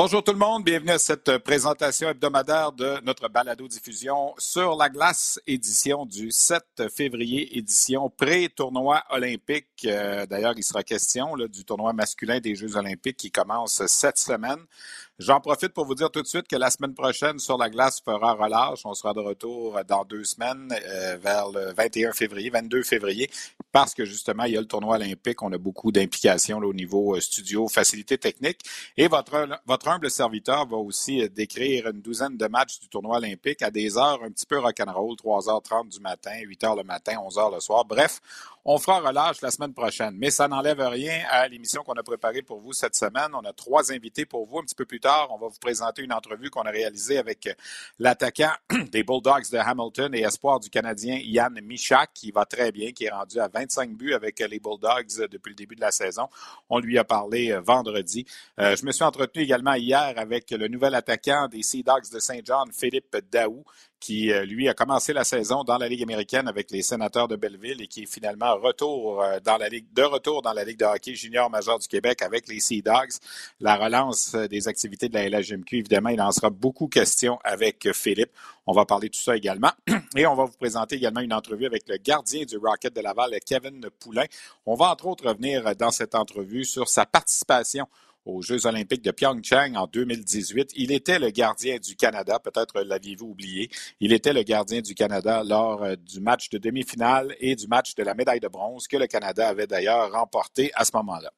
Bonjour tout le monde, bienvenue à cette présentation hebdomadaire de notre balado-diffusion sur la glace, édition du 7 février, édition pré-tournoi olympique. Euh, d'ailleurs, il sera question du tournoi masculin des Jeux olympiques qui commence cette semaine. J'en profite pour vous dire tout de suite que la semaine prochaine, sur la glace fera relâche. On sera de retour dans deux semaines, euh, vers le 21 février, 22 février, parce que justement, il y a le tournoi olympique. On a beaucoup d'implications au niveau euh, studio, facilité technique. Et votre, votre humble serviteur va aussi euh, décrire une douzaine de matchs du tournoi olympique à des heures un petit peu rock'n'roll, 3h30 du matin, 8h le matin, 11h le soir. Bref, on fera relâche la semaine prochaine, mais ça n'enlève rien à l'émission qu'on a préparée pour vous cette semaine. On a trois invités pour vous. Un petit peu plus tard, on va vous présenter une entrevue qu'on a réalisée avec l'attaquant des Bulldogs de Hamilton et espoir du Canadien Yann Michak, qui va très bien, qui est rendu à 25 buts avec les Bulldogs depuis le début de la saison. On lui a parlé euh, vendredi. Euh, je me suis entretenu également hier avec le nouvel attaquant des Sea Dogs de Saint John, Philippe Daou, qui, euh, lui, a commencé la saison dans la Ligue américaine avec les sénateurs de Belleville et qui est finalement retour euh, dans la Ligue, de retour dans la Ligue de hockey junior majeur du Québec avec les Sea Dogs. La relance euh, des activités de la LHMQ, évidemment, il en sera beaucoup question avec Philippe. On va parler de tout ça également. Et on va vous présenter également une entrevue avec le gardien du Rocket de Laval, Kevin Poulain. On va entre autres revenir dans cette entrevue sur sa participation aux Jeux olympiques de Pyeongchang en 2018. Il était le gardien du Canada, peut-être l'aviez-vous oublié. Il était le gardien du Canada lors euh, du match de demi-finale et du match de la médaille de bronze que le Canada avait d'ailleurs remporté à ce moment-là.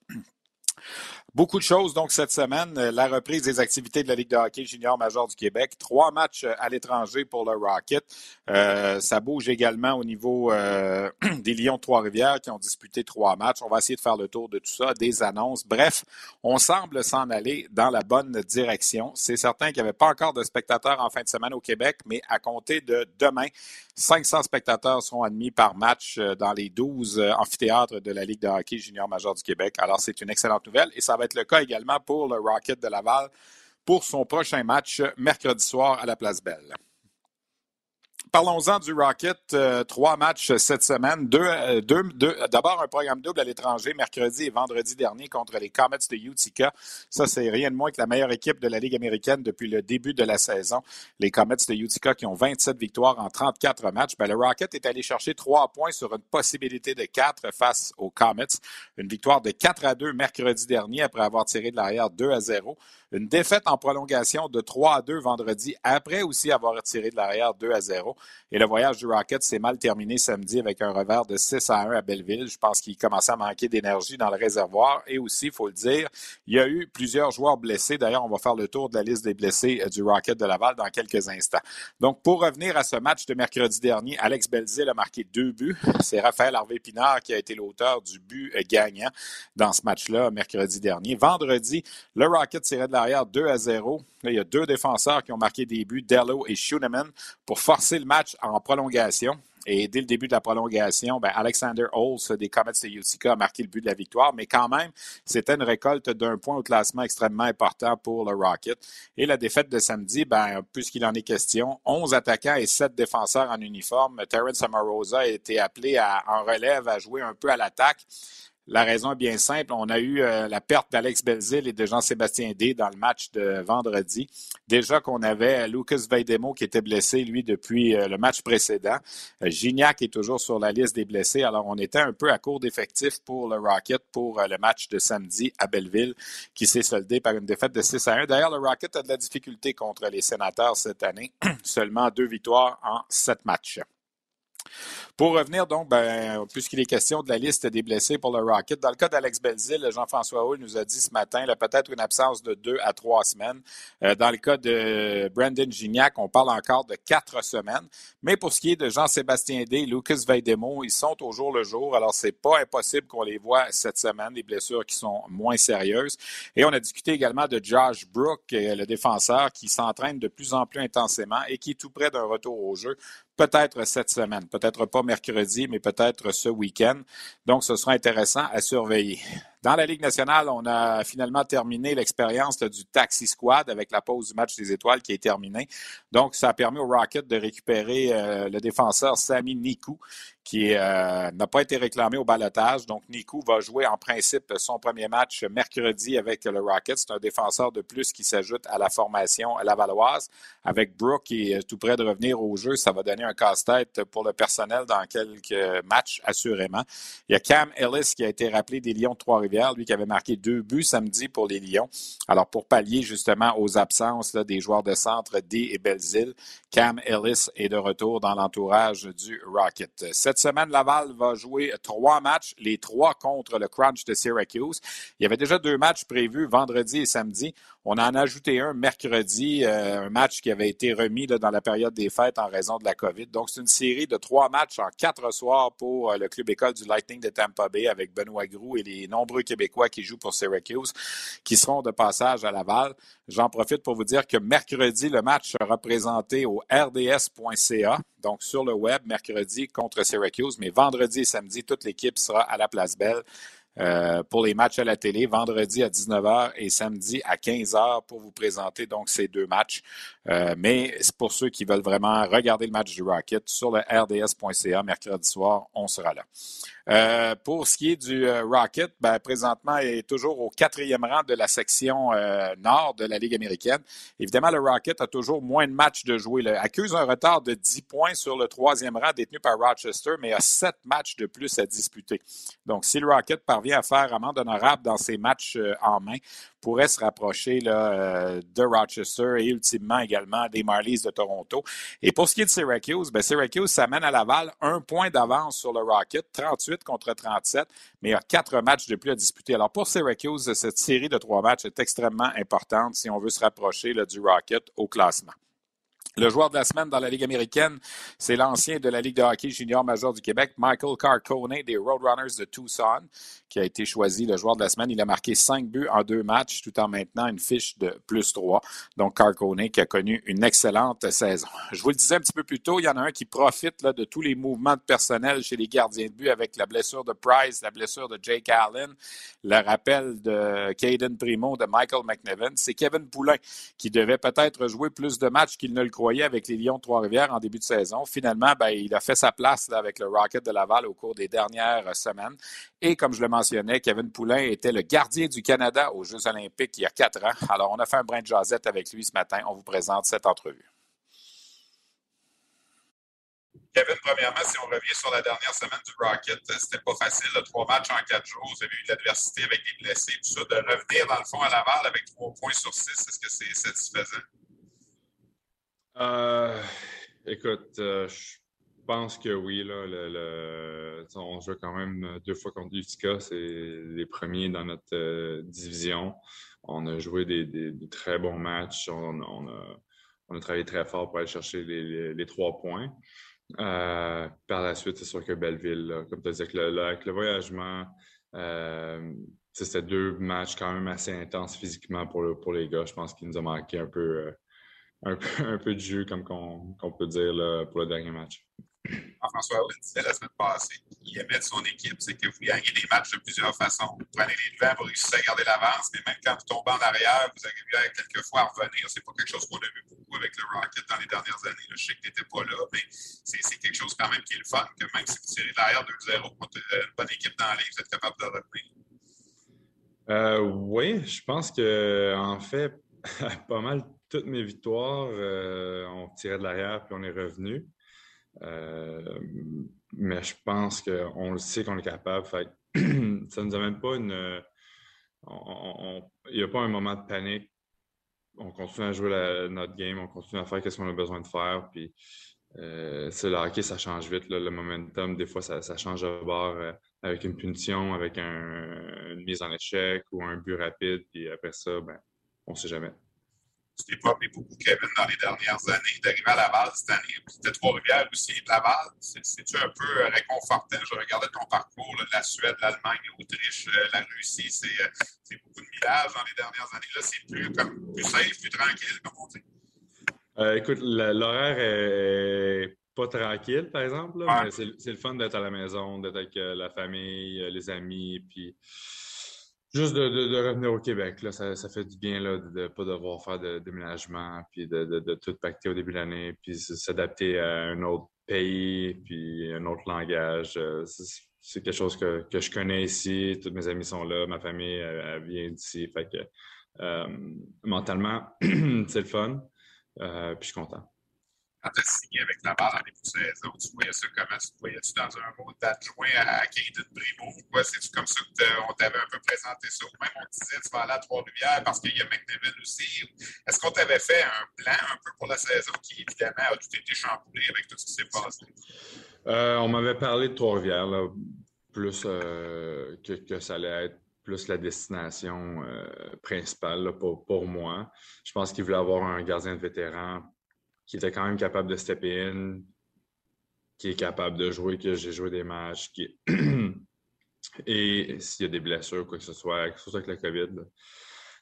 Beaucoup de choses donc cette semaine. Euh, la reprise des activités de la Ligue de hockey junior major du Québec. Trois matchs euh, à l'étranger pour le Rocket. Euh, ça bouge également au niveau des Lions de Trois-Rivières qui ont disputé trois matchs. On va essayer de faire le tour de tout ça, des annonces. Bref, on semble s'en aller dans la bonne direction. C'est certain qu'il n'y avait pas encore de spectateurs en fin de semaine au Québec, mais à compter de demain, 500 spectateurs seront admis par match dans les 12 amphithéâtres de la Ligue de hockey junior major du Québec. Alors, c'est une excellente nouvelle et ça va être le cas également pour le Rocket de Laval pour son prochain match mercredi soir à la Place Belle. Parlons-en du Rocket. Euh, trois matchs cette semaine. Deux, euh, deux, deux, D'abord, un programme double à l'étranger mercredi et vendredi dernier contre les Comets de Utica. Ça, c'est rien de moins que la meilleure équipe de la Ligue américaine depuis le début de la saison. Les Comets de Utica qui ont 27 victoires en 34 matchs. Ben, le Rocket est allé chercher trois points sur une possibilité de quatre face aux Comets. Une victoire de 4 à 2 mercredi dernier après avoir tiré de l'arrière 2 à 0. Une défaite en prolongation de 3 à 2 vendredi après aussi avoir tiré de l'arrière 2 à 0. Et le voyage du Rocket s'est mal terminé samedi avec un revers de 6 à 1 à Belleville. Je pense qu'il commençait à manquer d'énergie dans le réservoir. Et aussi, il faut le dire, il y a eu plusieurs joueurs blessés. D'ailleurs, on va faire le tour de la liste des blessés euh, du Rocket de Laval dans quelques instants. Donc, pour revenir à ce match de mercredi dernier, Alex Belzil a marqué deux buts. C'est Raphaël Harvey-Pinard qui a été l'auteur du but euh, gagnant dans ce match-là mercredi dernier. Vendredi, le Rocket tirait de l'arrière 2 à 0. Là, il y a deux défenseurs qui ont marqué des buts, Dello et Schuneman, pour forcer match en prolongation. Et dès le début de la prolongation, ben Alexander Holtz des Comets de Utica a marqué le but de la victoire. Mais quand même, c'était une récolte d'un point au classement extrêmement important pour le Rocket. Et la défaite de samedi, ben, puisqu'il en est question, 11 attaquants et 7 défenseurs en uniforme. Terrence Amarosa a été appelé en relève à jouer un peu à l'attaque. La raison est bien simple. On a eu euh, la perte d'Alex Belzil et de Jean-Sébastien D dans le match de vendredi. Déjà qu'on avait Lucas Veidemo qui était blessé, lui, depuis euh, le match précédent. Euh, Gignac est toujours sur la liste des blessés. Alors, on était un peu à court d'effectifs pour le Rocket pour le match de samedi à Belleville qui s'est soldé par une défaite de 6 à 1. D'ailleurs, le Rocket a de la difficulté contre les sénateurs cette année. Seulement deux victoires en sept matchs. Pour revenir donc, ben, puisqu'il est question de la liste des blessés pour le Rocket, dans le cas d'Alex Belzil, Jean-François Hull nous a dit ce matin peut-être une absence de deux à trois semaines. Euh, dans le cas de Brandon Gignac, on parle encore de quatre semaines. Mais pour ce qui est de Jean-Sébastien Day, Lucas Veidemo, ils sont au jour le jour. Alors, c'est pas impossible qu'on les voit cette semaine, des blessures qui sont moins sérieuses. Et on a discuté également de Josh Brook, le défenseur, qui s'entraîne de plus en plus intensément et qui est tout près d'un retour au jeu peut-être cette semaine, peut-être pas mercredi, mais peut-être ce week-end. Donc, ce sera intéressant à surveiller. Dans la Ligue nationale, on a finalement terminé l'expérience du Taxi Squad avec la pause du match des étoiles qui est terminée. Donc, ça a permis au Rocket de récupérer euh, le défenseur Sami Nikou, qui euh, n'a pas été réclamé au balotage. Donc, Nikou va jouer en principe son premier match mercredi avec le Rocket. C'est un défenseur de plus qui s'ajoute à la formation lavalloise. Avec Brooke qui est tout près de revenir au jeu, ça va donner un casse-tête pour le personnel dans quelques matchs, assurément. Il y a Cam Ellis qui a été rappelé des Lions de Trois-Rivières, lui qui avait marqué deux buts samedi pour les Lions. Alors, pour pallier justement aux absences des joueurs de centre D et Belzile, Cam Ellis est de retour dans l'entourage du Rocket. Cette semaine, Laval va jouer trois matchs, les trois contre le Crunch de Syracuse. Il y avait déjà deux matchs prévus vendredi et samedi. On en a ajouté un mercredi, euh, un match qui avait été remis dans la période des fêtes en raison de la COVID. Donc, c'est une série de trois matchs en quatre soirs pour euh, le club école du Lightning de Tampa Bay avec Benoît Groux et les nombreux Québécois qui jouent pour Syracuse qui seront de passage à Laval. J'en profite pour vous dire que mercredi, le match sera présenté au rds.ca, donc sur le web, mercredi contre Syracuse, mais vendredi et samedi, toute l'équipe sera à la Place Belle euh, pour les matchs à la télé, vendredi à 19h et samedi à 15h pour vous présenter donc ces deux matchs. Euh, mais pour ceux qui veulent vraiment regarder le match du Rocket sur le rds.ca mercredi soir, on sera là. Euh, pour ce qui est du Rocket, ben, présentement, il est toujours au quatrième rang de la section nord de la Ligue américaine. Évidemment, le Rocket a toujours moins de matchs de jouer. Il accuse un retard de 10 points sur le troisième rang détenu par Rochester, mais a sept matchs de plus à disputer. Donc, si le Rocket parvient à faire amende honorable dans ses matchs en main, pourrait se rapprocher là, euh, de Rochester et ultimement également des Marlies de Toronto. Et pour ce qui est de Syracuse, ben Syracuse s'amène à Laval un point d'avance sur le Rocket, 38 contre 37, mais il y a quatre matchs de plus à disputer. Alors pour Syracuse, cette série de trois matchs est extrêmement importante si on veut se rapprocher là, du Rocket au classement. Le joueur de la semaine dans la Ligue américaine, c'est l'ancien de la Ligue de hockey junior major du Québec, Michael Carcone des Roadrunners de Tucson, qui a été choisi le joueur de la semaine. Il a marqué cinq buts en deux matchs tout en maintenant une fiche de plus trois. Donc, Carcone qui a connu une excellente saison. Je vous le disais un petit peu plus tôt, il y en a un qui profite de tous les mouvements de personnel chez les gardiens de but avec la blessure de Price, la blessure de Jake Allen, le rappel de Caden Primo, de Michael McNevin. C'est Kevin Poulain qui devait peut-être jouer plus de matchs qu'il ne le croyait avec les Lions de Trois-Rivières en début de saison. Finalement, ben, il a fait sa place avec le Rocket de Laval au cours des dernières semaines. Et comme je le mentionnais, Kevin Poulain était le gardien du Canada aux Jeux olympiques il y a quatre ans. Alors, on a fait un brin de jasette avec lui ce matin. On vous présente cette entrevue. Kevin, premièrement, si on revient sur la dernière semaine du Rocket, c'était pas facile, trois matchs en quatre jours. Vous avez eu de l'adversité avec des blessés, tout ça. De revenir, dans le fond, à Laval avec trois points sur six, est-ce que c'est satisfaisant? Euh, écoute, euh, je pense que oui. On joue quand même deux fois contre Utica. C'est les premiers dans notre euh, division. On a joué des, très bons matchs. On, a, travaillé très fort pour aller chercher les, trois points. par la suite, c'est sûr que Belleville, comme tu dit, avec le, avec le voyagement, c'était deux matchs quand même assez intenses physiquement pour, pour les gars. Je pense qu'il nous a manqué un peu un peu, un peu de jeu, comme qu'on peut dire là, pour le dernier match. François Hollande disait la semaine passée qu'il aimait de son équipe, c'est que vous gagnez des matchs de plusieurs façons. Vous prenez les devants, vous réussissez à garder l'avance, mais même quand vous tombez en arrière, vous arrivez quelquefois à revenir. C'est pas quelque chose qu'on a vu beaucoup avec le Rocket dans les dernières années. Je sais que n'étais pas là, mais c'est quelque chose quand même qui est le fun, que même si vous tirez l'arrière 2-0 contre une bonne équipe dans ligue, vous êtes capable de revenir. Euh, oui, je pense que en fait, pas mal toutes mes victoires, euh, on tirait de l'arrière puis on est revenu. Euh, mais je pense qu'on le sait qu'on est capable. ça ne nous amène pas une. Il n'y a pas un moment de panique. On continue à jouer notre game, on continue à faire ce qu'on a besoin de faire. Puis euh, le hockey, ça change vite. le momentum, des fois, ça, change de bord euh, avec une punition, avec une mise en échec ou un but rapide. Puis après ça, ben, on ne sait jamais. T'es pas beaucoup, Kevin, dans les dernières années, d'arriver à Laval cette année. C'était Trois-Rivières aussi, Laval. C'est-tu un peu réconfortant? Je regardais ton parcours, la Suède, l'Allemagne, l'Autriche, euh, la Russie. C'est beaucoup de millages dans les dernières années. Là, c'est plus, comme, plus safe, plus tranquille, comme on dit. Euh, écoute, l'horaire est pas tranquille, par exemple, mais c'est le fun d'être à la maison, d'être avec euh, la famille, euh, les amis, puis juste de, revenir au Québec. Là, ça, fait du bien de ne pas devoir faire de déménagement, puis de, tout pacter au début de l'année, puis s'adapter à un autre pays, puis un autre langage. C'est quelque chose que, je connais ici. Tous mes amis sont là, ma famille vient d'ici. Fait que mentalement, c'est le fun. Euh, puis je suis content. Quand tu as signé avec la barre en début de saison, tu voyais ça comment? Tu voyais-tu dans un mode d'adjoint à Kaden Primo ou quoi? C'est-tu comme ça qu'on t'avait un peu présenté ça? Ou même on te disait tu vas aller à Trois-Rivières parce qu'il y a McNeville aussi? Est-ce qu'on t'avait fait un plan un peu pour la saison qui, évidemment, a tout été chamboulé avec tout ce qui s'est passé? Euh, on m'avait parlé de Trois-Rivières, plus euh, que, ça allait être plus la destination euh, principale pour, moi. Je pense qu'il voulait avoir un gardien de vétéran qui était quand même capable de step in, qui est capable de jouer, que j'ai joué des matchs. Et s'il y a des blessures, quoi que ce soit, soit avec la COVID,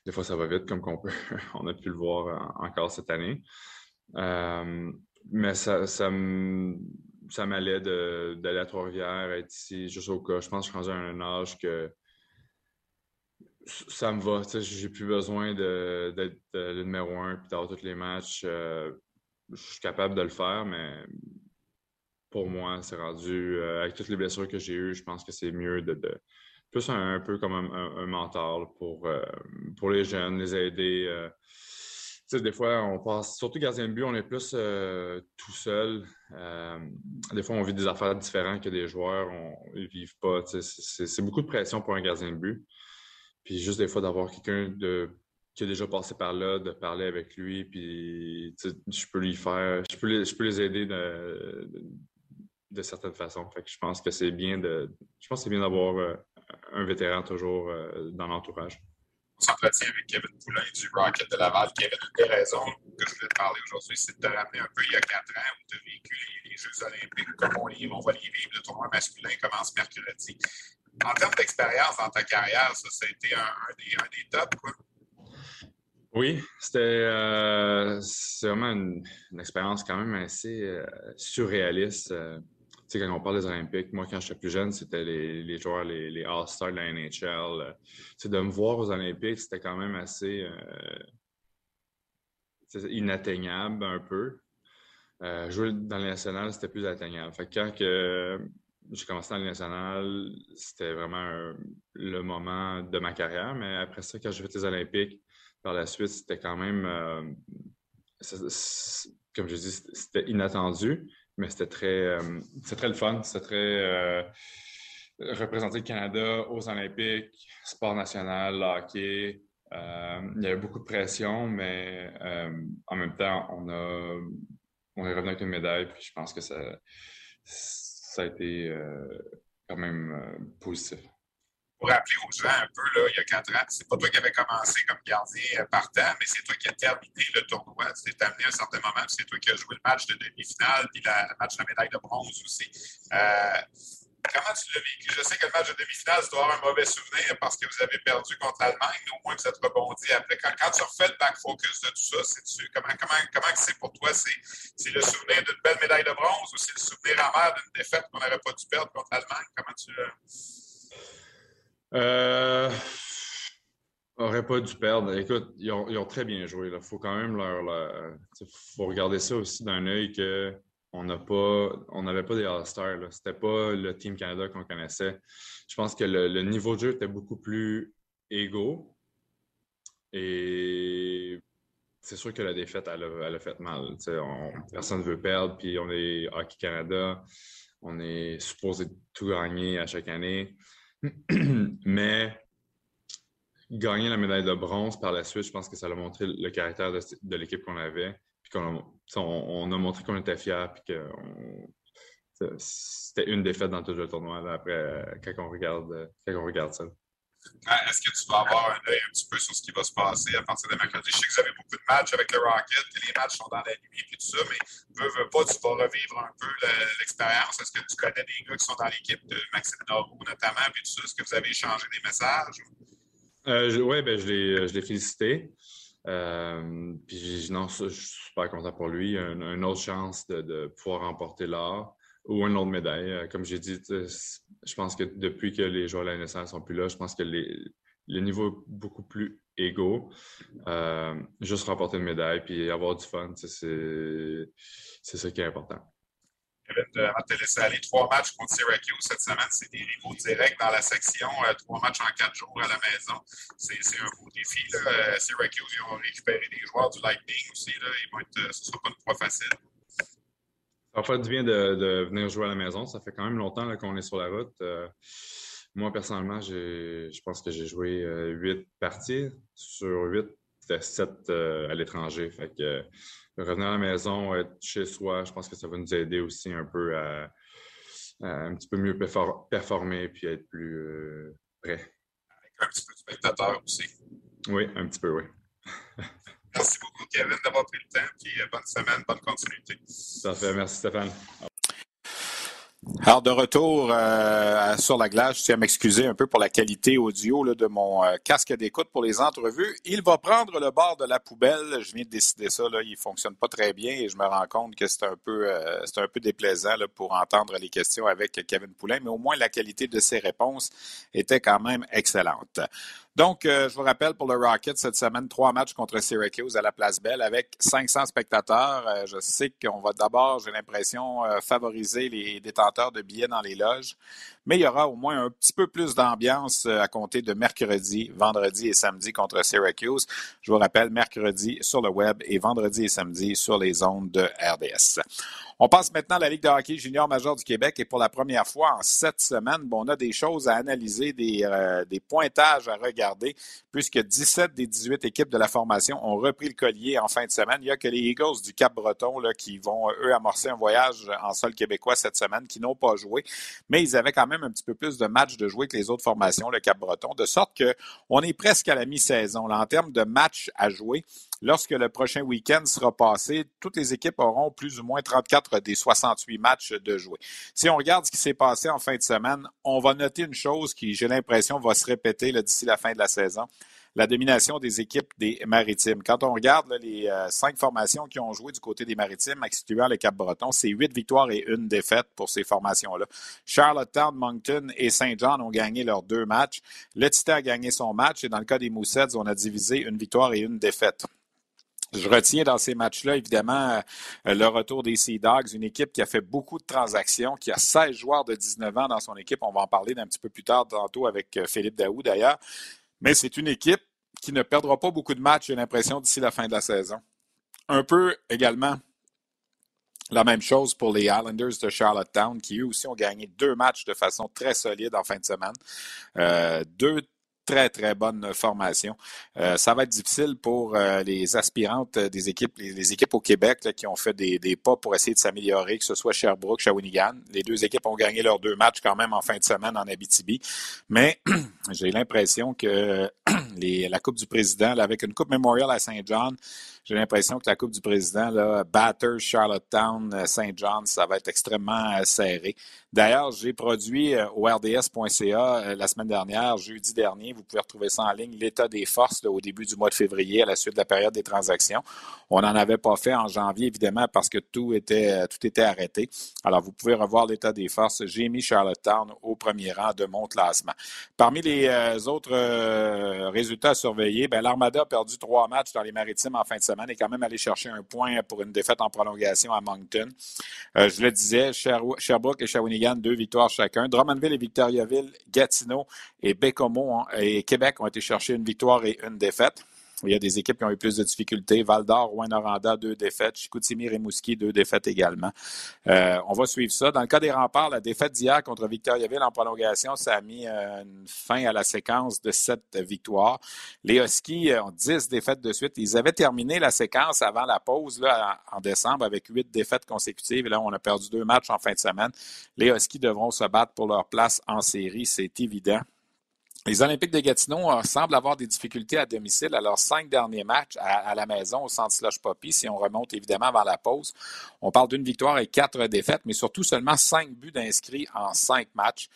des fois ça va vite comme qu'on peut. On a pu le voir encore cette année. Euh, mais ça, ça m'allait d'aller à Trois-Rivières, être ici juste au cas. Je pense que je suis rendu à un âge que ça me va. J'ai plus besoin d'être le numéro un et d'avoir tous les matchs. Euh, je suis capable de le faire, mais pour moi, c'est rendu, euh, avec toutes les blessures que j'ai eues, je pense que c'est mieux de, plus un, peu comme un, pour, euh, pour les jeunes, les aider. des fois, on passe, surtout gardien de but, on est plus tout seul. des fois, on vit des affaires différentes que des joueurs. ils ne vivent pas. C'est beaucoup de pression pour un gardien de but. Puis juste des fois d'avoir quelqu'un de qui a déjà passé par là, de parler avec lui, puis je peux lui faire, je peux les, aider de, certaines façons. Fait je pense que c'est bien de, je pense c'est bien d'avoir euh, un vétéran toujours euh, dans l'entourage. On s'entretient avec Kevin Poulain du Rocket de Laval. Kevin, une des raisons que je voulais te parler aujourd'hui, c'est de te ramener un peu il y a quatre ans où tu as vécu les, Jeux olympiques comme on, on va les vivre. Le tournoi masculin commence mercredi en termes d'expérience dans ta carrière, ça, a été un, des, tops, quoi. Oui, c'était euh, vraiment une, expérience quand même assez euh, surréaliste. Euh, tu sais, quand on parle des Olympiques, moi, quand j'étais plus jeune, c'était les, joueurs, les, All-Stars de la NHL. de me voir aux Olympiques, c'était quand même assez inatteignable un peu. jouer dans les nationales, c'était plus atteignable. Fait quand j'ai commencé dans le national, c'était vraiment le moment de ma carrière. Mais après ça, quand j'ai fait les Olympiques, par la suite, c'était quand même, euh, comme je dis, c'était inattendu, mais c'était très, euh, très le fun. C'était très euh, représenter le Canada aux Olympiques, sport national, hockey. il y avait beaucoup de pression, mais en même temps, on, a, on est revenu avec une médaille. Puis je pense que ça ça a été quand même positif. Pour rappeler aux gens un peu, là, il y a quatre ans, c'est pas toi qui avais commencé comme gardien euh, partant, mais c'est toi qui as terminé le tournoi. Tu t'es amené à un certain moment, c'est toi qui as joué le match de demi-finale, puis le match de la médaille de bronze aussi. Comment tu l'as vécu? Je sais que le match de demi-finale, tu dois avoir un mauvais souvenir parce que vous avez perdu contre l'Allemagne, mais au moins vous êtes rebondi après. Quand, tu refais le back-focus de tout ça, c'est-tu, comment, comment, comment c'est pour toi? C'est, le souvenir d'une belle médaille de bronze ou c'est le souvenir amer d'une défaite qu'on n'aurait pas dû perdre contre l'Allemagne? Comment tu. Euh... Aurait pas dû perdre. Écoute, ils ont, très bien joué. Il faut quand même leur. Faut regarder ça aussi d'un œil que on n'a pas, on n'avait pas des All-Stars. C'était pas le Team Canada qu'on connaissait. Je pense que le, niveau de jeu était beaucoup plus égaux. Et c'est sûr que la défaite, elle a, fait mal. personne ne veut perdre, puis on est Hockey Canada. On est supposé tout gagner à chaque année. Mais gagner la médaille de bronze par la suite, je pense que ça a montré le caractère de, l'équipe qu'on avait. on, a montré qu'on était fiers puis que c'était une défaite dans tout le tournoi après, quand on regarde, quand on regarde ça. Est-ce que tu vas avoir un œil un petit peu sur ce qui va se passer à partir de mercredi? Je sais que vous avez beaucoup de matchs avec le Rocket, que les matchs sont dans la nuit et tout ça, mais veux, veux pas, tu vas revivre un peu l'expérience. Est-ce que tu connais des gars qui sont dans l'équipe de Maxime Norou notamment, puis tout ça? Est-ce que vous avez échangé des messages? Euh, oui, ben, je l'ai félicité. Euh, puis non, je suis super content pour lui. Une, une autre chance de, de pouvoir remporter l'or ou une autre médaille. Euh, comme j'ai dit, je pense que depuis que les joueurs de la NSL sont plus là, je pense que les, le niveau est beaucoup plus égaux. Euh, juste remporter une médaille puis avoir du fun, c'est ça qui est important. Kevin, avant de te laisser aller, trois matchs contre Syracuse cette semaine, c'est des rivaux directs dans la section. Euh, trois matchs en quatre jours à la maison. C'est un beau défi. Là. Syracuse, ils ont récupéré des joueurs du Lightning aussi. Là. Ils vont être, ce ne sera pas une fois facile. Ça va faire du bien de, venir jouer à la maison. Ça fait quand même longtemps qu'on est sur la route. Euh, moi, personnellement, je pense que j'ai joué euh, huit parties sur huit, sept euh, à l'étranger. Fait que revenir à la maison, être chez soi, je pense que ça va nous aider aussi un peu à, un petit peu mieux performer puis être plus prêt. Avec un petit peu de spectateur aussi. Oui, un petit peu, oui. Kevin, d'avoir pris le temps. Puis euh, bonne semaine, bonne continuité. Ça fait. Merci, Stéphane. Alors, de retour euh, sur la glace, je tiens à m'excuser un peu pour la qualité audio là, de mon euh, casque d'écoute pour les entrevues. Il va prendre le bord de la poubelle. Je viens de décider ça. Là, il ne fonctionne pas très bien et je me rends compte que c'est un peu, c'est un peu déplaisant là, pour entendre les questions avec Kevin Poulain, mais au moins la qualité de ses réponses était quand même excellente. Donc, euh, je vous rappelle pour le Rocket cette semaine, trois matchs contre Syracuse à la Place Belle avec 500 spectateurs. Euh, je sais qu'on va d'abord, j'ai l'impression, euh, favoriser les détenteurs de billets dans les loges, mais il y aura au moins un petit peu plus d'ambiance à compter de mercredi, vendredi et samedi contre Syracuse. Je vous rappelle, mercredi sur le web et vendredi et samedi sur les ondes de RDS. On passe maintenant à la Ligue de hockey junior major du Québec et pour la première fois en sept semaines, bon, on a des choses à analyser, des, euh, pointages à regarder, puisque 17 des 18 équipes de la formation ont repris le collier en fin de semaine. Il n'y a que les Eagles du Cap-Breton qui vont, eux, amorcer un voyage en sol québécois cette semaine, qui n'ont pas joué, mais ils avaient quand même un petit peu plus de matchs de jouer que les autres formations, le Cap-Breton, de sorte qu'on est presque à la mi-saison. En termes de matchs à jouer, lorsque le prochain week-end sera passé, toutes les équipes auront plus ou moins 34 des 68 matchs de jouer. Si on regarde ce qui s'est passé en fin de semaine, on va noter une chose qui, j'ai l'impression, va se répéter d'ici la fin de la saison la domination des équipes des Maritimes. Quand on regarde les euh, cinq formations qui ont joué du côté des Maritimes, excluant le Cap-Breton, c'est huit victoires et une défaite pour ces formations-là. Charlottetown, Moncton et Saint John ont gagné leurs deux matchs. Le Titan a gagné son match et dans le cas des Moussets, on a divisé une victoire et une défaite. Je retiens dans ces matchs-là, évidemment, euh, le retour des Sea Dogs, une équipe qui a fait beaucoup de transactions, qui a 16 joueurs de 19 ans dans son équipe. On va en parler d'un petit peu plus tard tantôt avec euh, Philippe Daou, d'ailleurs. Mais c'est une équipe qui ne perdra pas beaucoup de matchs, j'ai l'impression, d'ici la fin de la saison. Un peu également la même chose pour les Islanders de Charlottetown, qui eux aussi ont gagné deux matchs de façon très solide en fin de semaine. Euh, deux très, très bonne formation. Euh, ça va être difficile pour euh, les aspirantes des équipes, les, équipes au Québec qui ont fait des, pas pour essayer de s'améliorer, que ce soit Sherbrooke, Shawinigan. Les deux équipes ont gagné leurs deux matchs quand même en fin de semaine en Abitibi. Mais j'ai l'impression que les, la Coupe du Président, avec une Coupe Memorial à Saint-Jean, j'ai l'impression que la Coupe du Président, là, Batters, Charlottetown, euh, Saint John, ça va être extrêmement euh, serré. D'ailleurs, j'ai produit euh, au rds.ca la semaine dernière, jeudi dernier, vous pouvez retrouver ça en ligne, l'état des forces au début du mois de février, à la suite de la période des transactions. On n'en avait pas fait en janvier, évidemment, parce que tout était, tout était arrêté. Alors, vous pouvez revoir l'état des forces. J'ai mis Charlottetown au premier rang de mon classement. Parmi les autres résultats à surveiller, ben, l'Armada a perdu trois matchs dans les maritimes en fin de semaine est quand même allé chercher un point pour une défaite en prolongation à Moncton. Euh, je le disais, Sherbrooke et Shawinigan, deux victoires chacun. Drummondville et Victoriaville, Gatineau et Bécomo et Québec ont été chercher une victoire et une défaite. Il y a des équipes qui ont eu plus de difficultés. Val d'Or, Rouen-Noranda, deux défaites. Chicoutimi, Rimouski, deux défaites également. Euh, on va suivre ça. Dans le cas des remparts, la défaite d'hier contre Victoriaville en prolongation, ça a mis euh, une fin à la séquence de sept victoires. Les Huskies ont dix défaites de suite. Ils avaient terminé la séquence avant la pause là, en décembre avec huit défaites consécutives. Et là, on a perdu deux matchs en fin de semaine. Les Huskies devront se battre pour leur place en série, c'est évident. Les Olympiques de Gatineau euh, semblent avoir des difficultés à domicile à leurs cinq derniers matchs à, la maison au centre Slush Poppy, si on remonte évidemment avant la pause. On parle d'une victoire et quatre défaites, mais surtout seulement cinq buts d'inscrits en cinq matchs.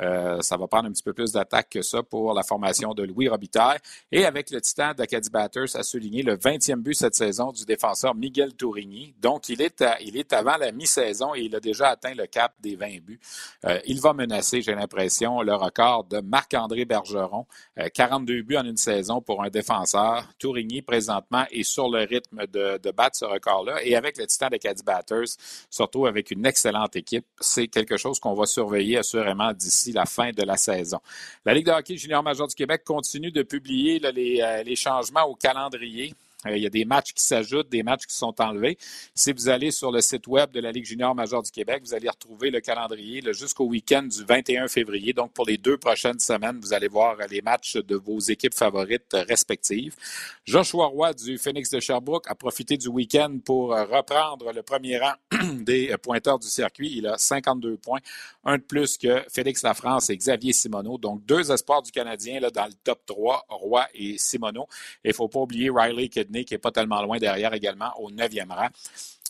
Euh, ça va prendre un petit peu plus d'attaque que ça pour la formation de Louis Robitaille. Et avec le titan d'Acadie Batters a souligné le 20e but cette saison du défenseur Miguel Tourigny. Donc, il est, il est avant la mi-saison et il a déjà atteint le cap des 20 buts. Euh, il va menacer, j'ai l'impression, le record de Marc-André Bergeron. 42 euh, buts en une saison pour un défenseur. Tourigny, présentement, est sur le rythme de, de battre ce record-là. Et avec le titan d'Acadie Batters, surtout avec une excellente équipe, c'est quelque chose qu'on va surveiller assurément d'ici la fin de la saison. La Ligue de hockey junior major du Québec continue de publier euh, les changements au calendrier. Euh, il y a des matchs qui s'ajoutent, des matchs qui sont enlevés. Si vous allez sur le site web de la Ligue junior majeure du Québec, vous allez retrouver le calendrier jusqu'au week-end du 21 février. Donc, pour les deux prochaines semaines, vous allez voir les matchs de vos équipes favorites respectives. Joshua Roy du Phoenix de Sherbrooke a profité du week-end pour reprendre le premier rang des pointeurs du circuit. Il a 52 points, un de plus que Félix Lafrance et Xavier Simoneau. Donc, deux espoirs du Canadien là, dans le top 3, Roy et Simoneau. Et il ne faut pas oublier Riley qui n'est pas tellement loin derrière également au neuvième rang.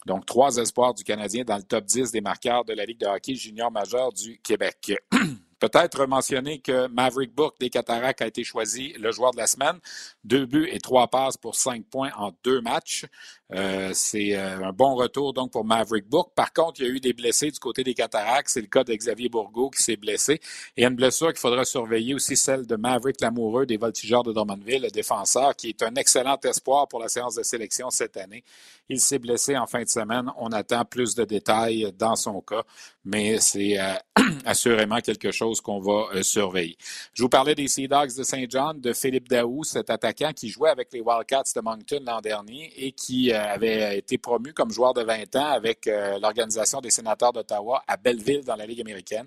Donc, trois espoirs du Canadien dans le top 10 des marqueurs de la Ligue de hockey junior majeur du Québec. Peut-être mentionner que Maverick Book des Cataractes a été choisi le joueur de la semaine. Deux buts et trois passes pour cinq points en deux matchs. Euh, c'est euh, un bon retour donc pour Maverick Book. Par contre, il y a eu des blessés du côté des Cataractes. C'est le cas de Xavier Bourgault qui s'est blessé. Et une blessure qu'il faudra surveiller aussi, celle de Maverick Lamoureux des Voltigeurs de Drummondville, le défenseur, qui est un excellent espoir pour la séance de sélection cette année. Il s'est blessé en fin de semaine. On attend plus de détails dans son cas, mais c'est euh, assurément quelque chose qu'on va surveiller. Je vous parlais des Sea Dogs de Saint John, de Philippe Daou, cet attaquant qui jouait avec les Wildcats de Moncton l'an dernier et qui avait été promu comme joueur de 20 ans avec euh, l'Organisation des sénateurs d'Ottawa à Belleville dans la Ligue américaine.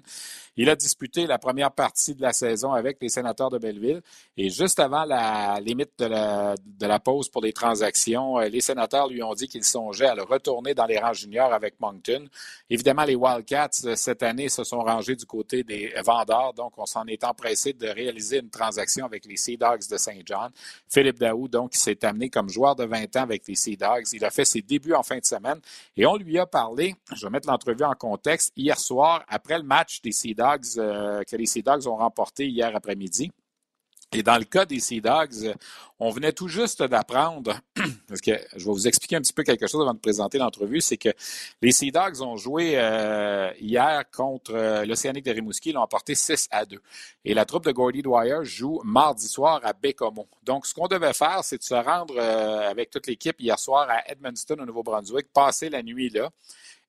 Il a disputé la première partie de la saison avec les sénateurs de Belleville et juste avant la limite de la, de la pause pour les transactions, euh, les sénateurs lui ont dit qu'ils songeaient à le retourner dans les rangs juniors avec Moncton. Évidemment, les Wildcats, euh, cette année, se sont rangés du côté des vendeurs, donc on s'en est empressé de réaliser une transaction avec les Sea Dogs de Saint John. Philippe Daou, donc, s'est amené comme joueur de 20 ans avec les Sea Dogs. Il a fait ses débuts en fin de semaine et on lui a parlé, je vais mettre l'entrevue en contexte, hier soir, après le match des Sea euh, que les Sea Dogs ont remporté hier après-midi. Et dans le cas des Sea Dogs, on venait tout juste d'apprendre, parce que je vais vous expliquer un petit peu quelque chose avant de présenter l'entrevue, c'est que les Sea Dogs ont joué euh, hier contre euh, l'Océanique de Rimouski, ils l'ont emporté 6 à 2. Et la troupe de Gordy Dwyer joue mardi soir à Bécomo. Donc, ce qu'on devait faire, c'est de se rendre avec toute l'équipe hier soir à Edmundston, au Nouveau-Brunswick, passer la nuit là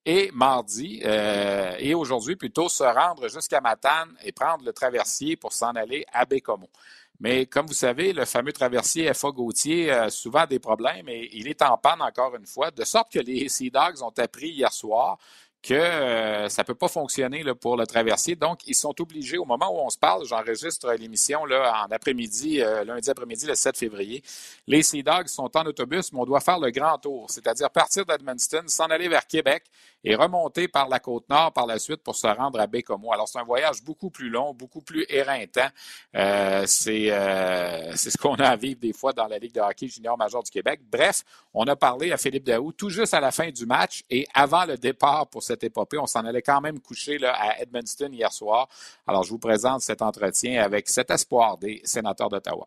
et mardi euh, et aujourd'hui plutôt se rendre jusqu'à Matane et prendre le traversier pour s'en aller à Bécomo. Mais comme vous savez, le fameux traversier FA Gauthier a souvent des problèmes et il est en panne encore une fois, de sorte que les Sea Dogs ont appris hier soir que euh, ça ne peut pas fonctionner pour le traversier. Donc, ils sont obligés, au moment où on se parle, j'enregistre l'émission en après-midi, euh, lundi après-midi, le 7 février. Les Sea Dogs sont en autobus, mais on doit faire le grand tour, c'est-à-dire partir d'Edmundston, s'en aller vers Québec et remonter par la côte nord par la suite pour se rendre à Bécomo. Alors, c'est un voyage beaucoup plus long, beaucoup plus éreintant. Euh, c'est ce qu'on a à vivre des fois dans la Ligue de hockey junior major du Québec. Bref, on a parlé à Philippe Daou tout juste à la fin du match et avant le départ pour cette cette épopée. On s'en allait quand même coucher là, à Edmundston hier soir. Alors, je vous présente cet entretien avec cet espoir des sénateurs d'Ottawa.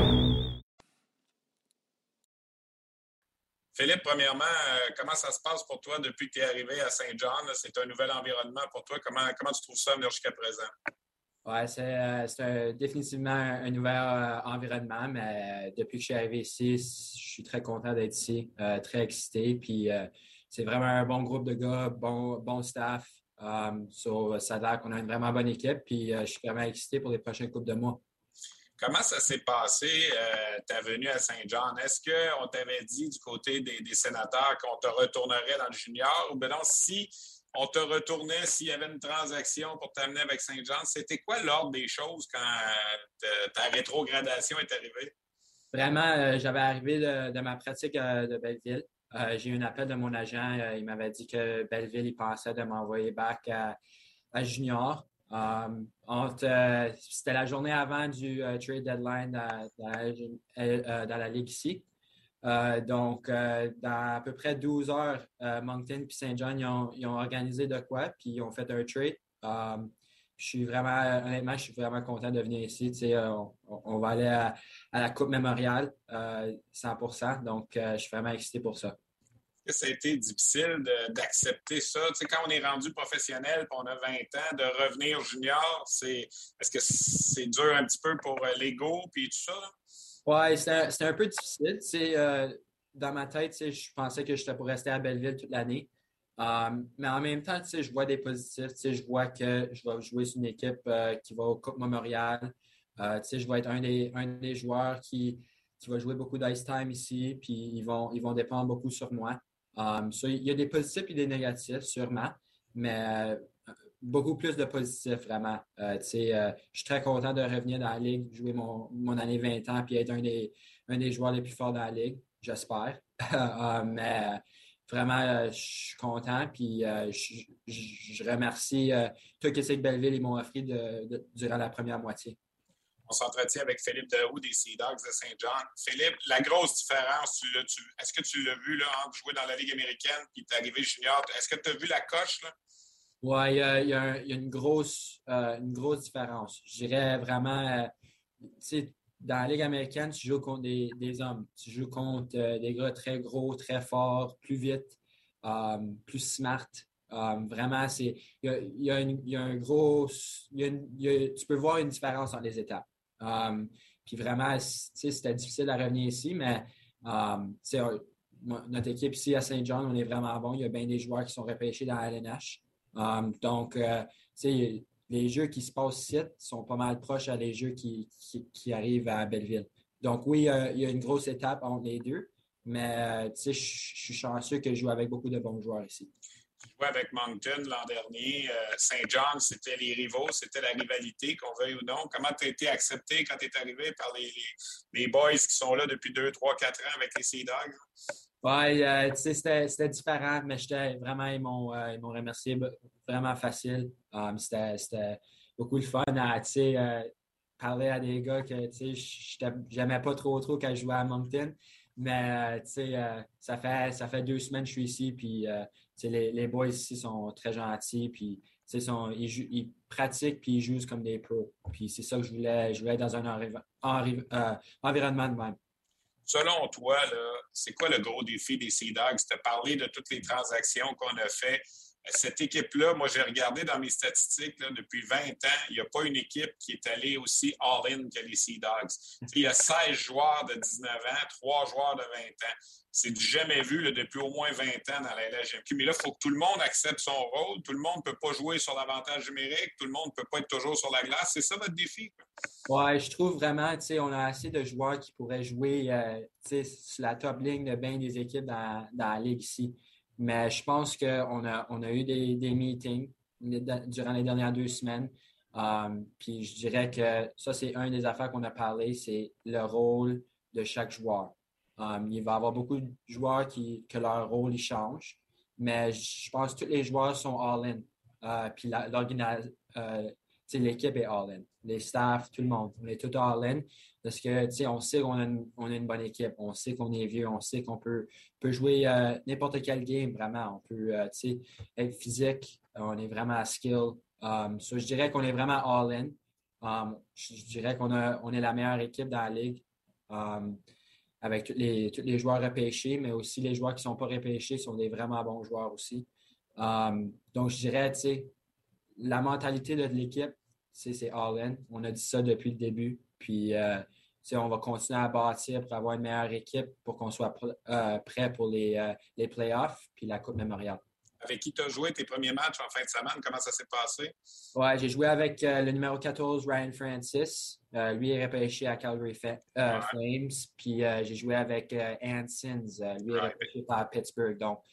Philippe, premièrement, euh, comment ça se passe pour toi depuis que tu es arrivé à Saint-Jean? C'est un nouvel environnement pour toi. Comment, comment tu trouves ça jusqu'à présent? Oui, c'est définitivement un, nouvel environnement, mais depuis que je suis arrivé ici, je suis très content d'être ici, très excité. Puis c'est vraiment un bon groupe de gars, bon, bon staff. Ça a l'air qu'on a une vraiment bonne équipe, puis je suis vraiment excité pour les prochaines coupes de mois. Comment ça s'est passé, euh, ta venue à Saint-Jean? Est-ce qu'on t'avait dit du côté des, sénateurs qu'on te retournerait dans le junior? Ou bien non, si on te retournait, s'il y avait une transaction pour t'amener avec Saint-Jean, c'était quoi l'ordre des choses quand euh, ta rétrogradation est arrivée? Vraiment, euh, j'avais arrivé de, ma pratique de Belleville. J'ai eu un appel de mon agent. il m'avait dit que Belleville, il pensait de m'envoyer back à Junior. Um, euh, c'était la journée avant du euh, trade deadline euh, dans, la ligue ici. donc, dans à peu près 12 heures, Moncton et Saint John ils ont, organisé de quoi, puis ils ont fait un trade. Um, je suis vraiment, honnêtement, je suis vraiment content de venir ici. On, va aller à, la Coupe mémoriale 100% Donc, je suis vraiment excité pour ça que ça a été difficile d'accepter ça? Quand on est rendu professionnel et on a 20 ans, de revenir junior, c'est est-ce que c'est dur un petit peu pour euh, l'ego et tout ça? Oui, c'était un peu difficile. Euh, dans ma tête, je pensais que j'étais pour rester à Belleville toute l'année. Um, mais en même temps, je vois des positifs. Je vois que je vais jouer sur une équipe euh, qui va au Coupe Memorial. je vais être un des, un des joueurs qui, qui va jouer beaucoup d'ice time ici, puis ils vont, ils vont dépendre beaucoup sur moi. Um, il y a des positifs et des négatifs, sûrement, mais euh, beaucoup plus de positifs, vraiment. Euh, euh, je suis très content de revenir dans la Ligue, jouer mon, mon année 20 ans et être un des, un des joueurs les plus forts dans la Ligue, j'espère. mais vraiment, je suis content. Puis je, remercie tout ce que Belleville m'ont offert durant la première moitié on s'entretient avec Philippe Daou des Sea Dogs de Saint-Jean. Philippe, la grosse différence, est-ce que tu l'as vu là, entre jouer dans la Ligue américaine et t'arriver junior? Est-ce que tu as vu la coche? Oui, il y, a, une, grosse, euh, une grosse différence. Je dirais vraiment, euh, dans la Ligue américaine, tu joues contre des, hommes. Tu joues contre euh, des gars très gros, très forts, plus vite, plus smart. vraiment, c'est il y a, un gros. tu peux voir une différence dans les étapes. Um, puis vraiment, c'était difficile à revenir ici, mais um, notre équipe ici à Saint-Jean, on est vraiment bon. Il y a bien des joueurs qui sont repêchés dans la LNH. Um, donc, euh, les jeux qui se passent ici sont pas mal proches à les jeux qui, qui, arrivent à Belleville. Donc, oui, il y a une grosse étape entre les deux, mais euh, je suis chanceux que je joue avec beaucoup de bons joueurs ici avec Moncton l'an dernier. Euh, Saint John, c'était les rivaux, c'était la rivalité, qu'on veuille ou non. Comment tu as été accepté quand tu es arrivé par les, les, boys qui sont là depuis 2, 3, 4 ans avec les Sea Dogs? Oui, euh, c'était différent, mais vraiment, ils m'ont euh, remercié vraiment facile. Um, c'était beaucoup de fun à parler à des gars que j'aimais pas trop trop quand je jouais à Moncton. Mais ça, fait, ça fait deux semaines que je suis ici, puis les, boys ici sont très gentils, puis ils, pratiquent puis ils jouent comme des pros. Puis c'est ça que je voulais, je voulais être dans un euh, environnement de même. Selon toi, c'est quoi le gros défi des Sea Dogs? Tu as parlé de toutes les transactions qu'on a faites cette équipe-là, moi, j'ai regardé dans mes statistiques, depuis 20 ans, il n'y a pas une équipe qui est allée aussi all-in que les Sea Dogs. Il y a 16 joueurs de 19 ans, 3 joueurs de 20 ans. C'est jamais vu depuis au moins 20 ans dans la LHMQ. Mais là, il faut que tout le monde accepte son rôle. Tout le monde ne peut pas jouer sur l'avantage numérique. Tout le monde ne peut pas être toujours sur la glace. C'est ça votre défi? Oui, je trouve vraiment, tu sais, on a assez de joueurs qui pourraient jouer euh, sur la top ligne de bien des équipes dans, dans la ligue ici. Mais je pense qu'on a, on a eu des, des meetings durant les dernières deux semaines. Um, puis je dirais que ça, c'est une des affaires qu'on a parlé, c'est le rôle de chaque joueur. Um, il va y avoir beaucoup de joueurs qui, que leur rôle il change, mais je pense que tous les joueurs sont all-in. Uh, puis l'équipe est all-in. Les staffs, tout le monde. On est tout all-in. Parce que, on sait qu'on a, a, une bonne équipe, on sait qu'on est vieux, on sait qu'on peut, jouer euh, n'importe quel game, vraiment. On peut, euh, être physique, on est vraiment à skill. Um, je dirais qu'on est vraiment all-in. Um, je, dirais qu'on on est la meilleure équipe dans la ligue. Um, avec tous les, les joueurs repêchés, mais aussi les joueurs qui ne sont pas repêchés sont des vraiment bons joueurs aussi. Donc, je dirais, tu sais, la mentalité de l'équipe, c'est all-in. On a dit ça depuis le début. Puis, euh, on va continuer à bâtir pour avoir une meilleure équipe pour qu'on soit euh, prêt pour les, euh, les playoffs puis la Coupe Mémoriale. Avec qui tu as joué tes premiers matchs en fin de semaine? Comment ça s'est passé? Ouais, j'ai joué avec le numéro 14, Ryan Francis. lui est repêché à Calgary Flames. Puis j'ai joué avec Ann Sins. lui est repêché par Pittsburgh. Donc,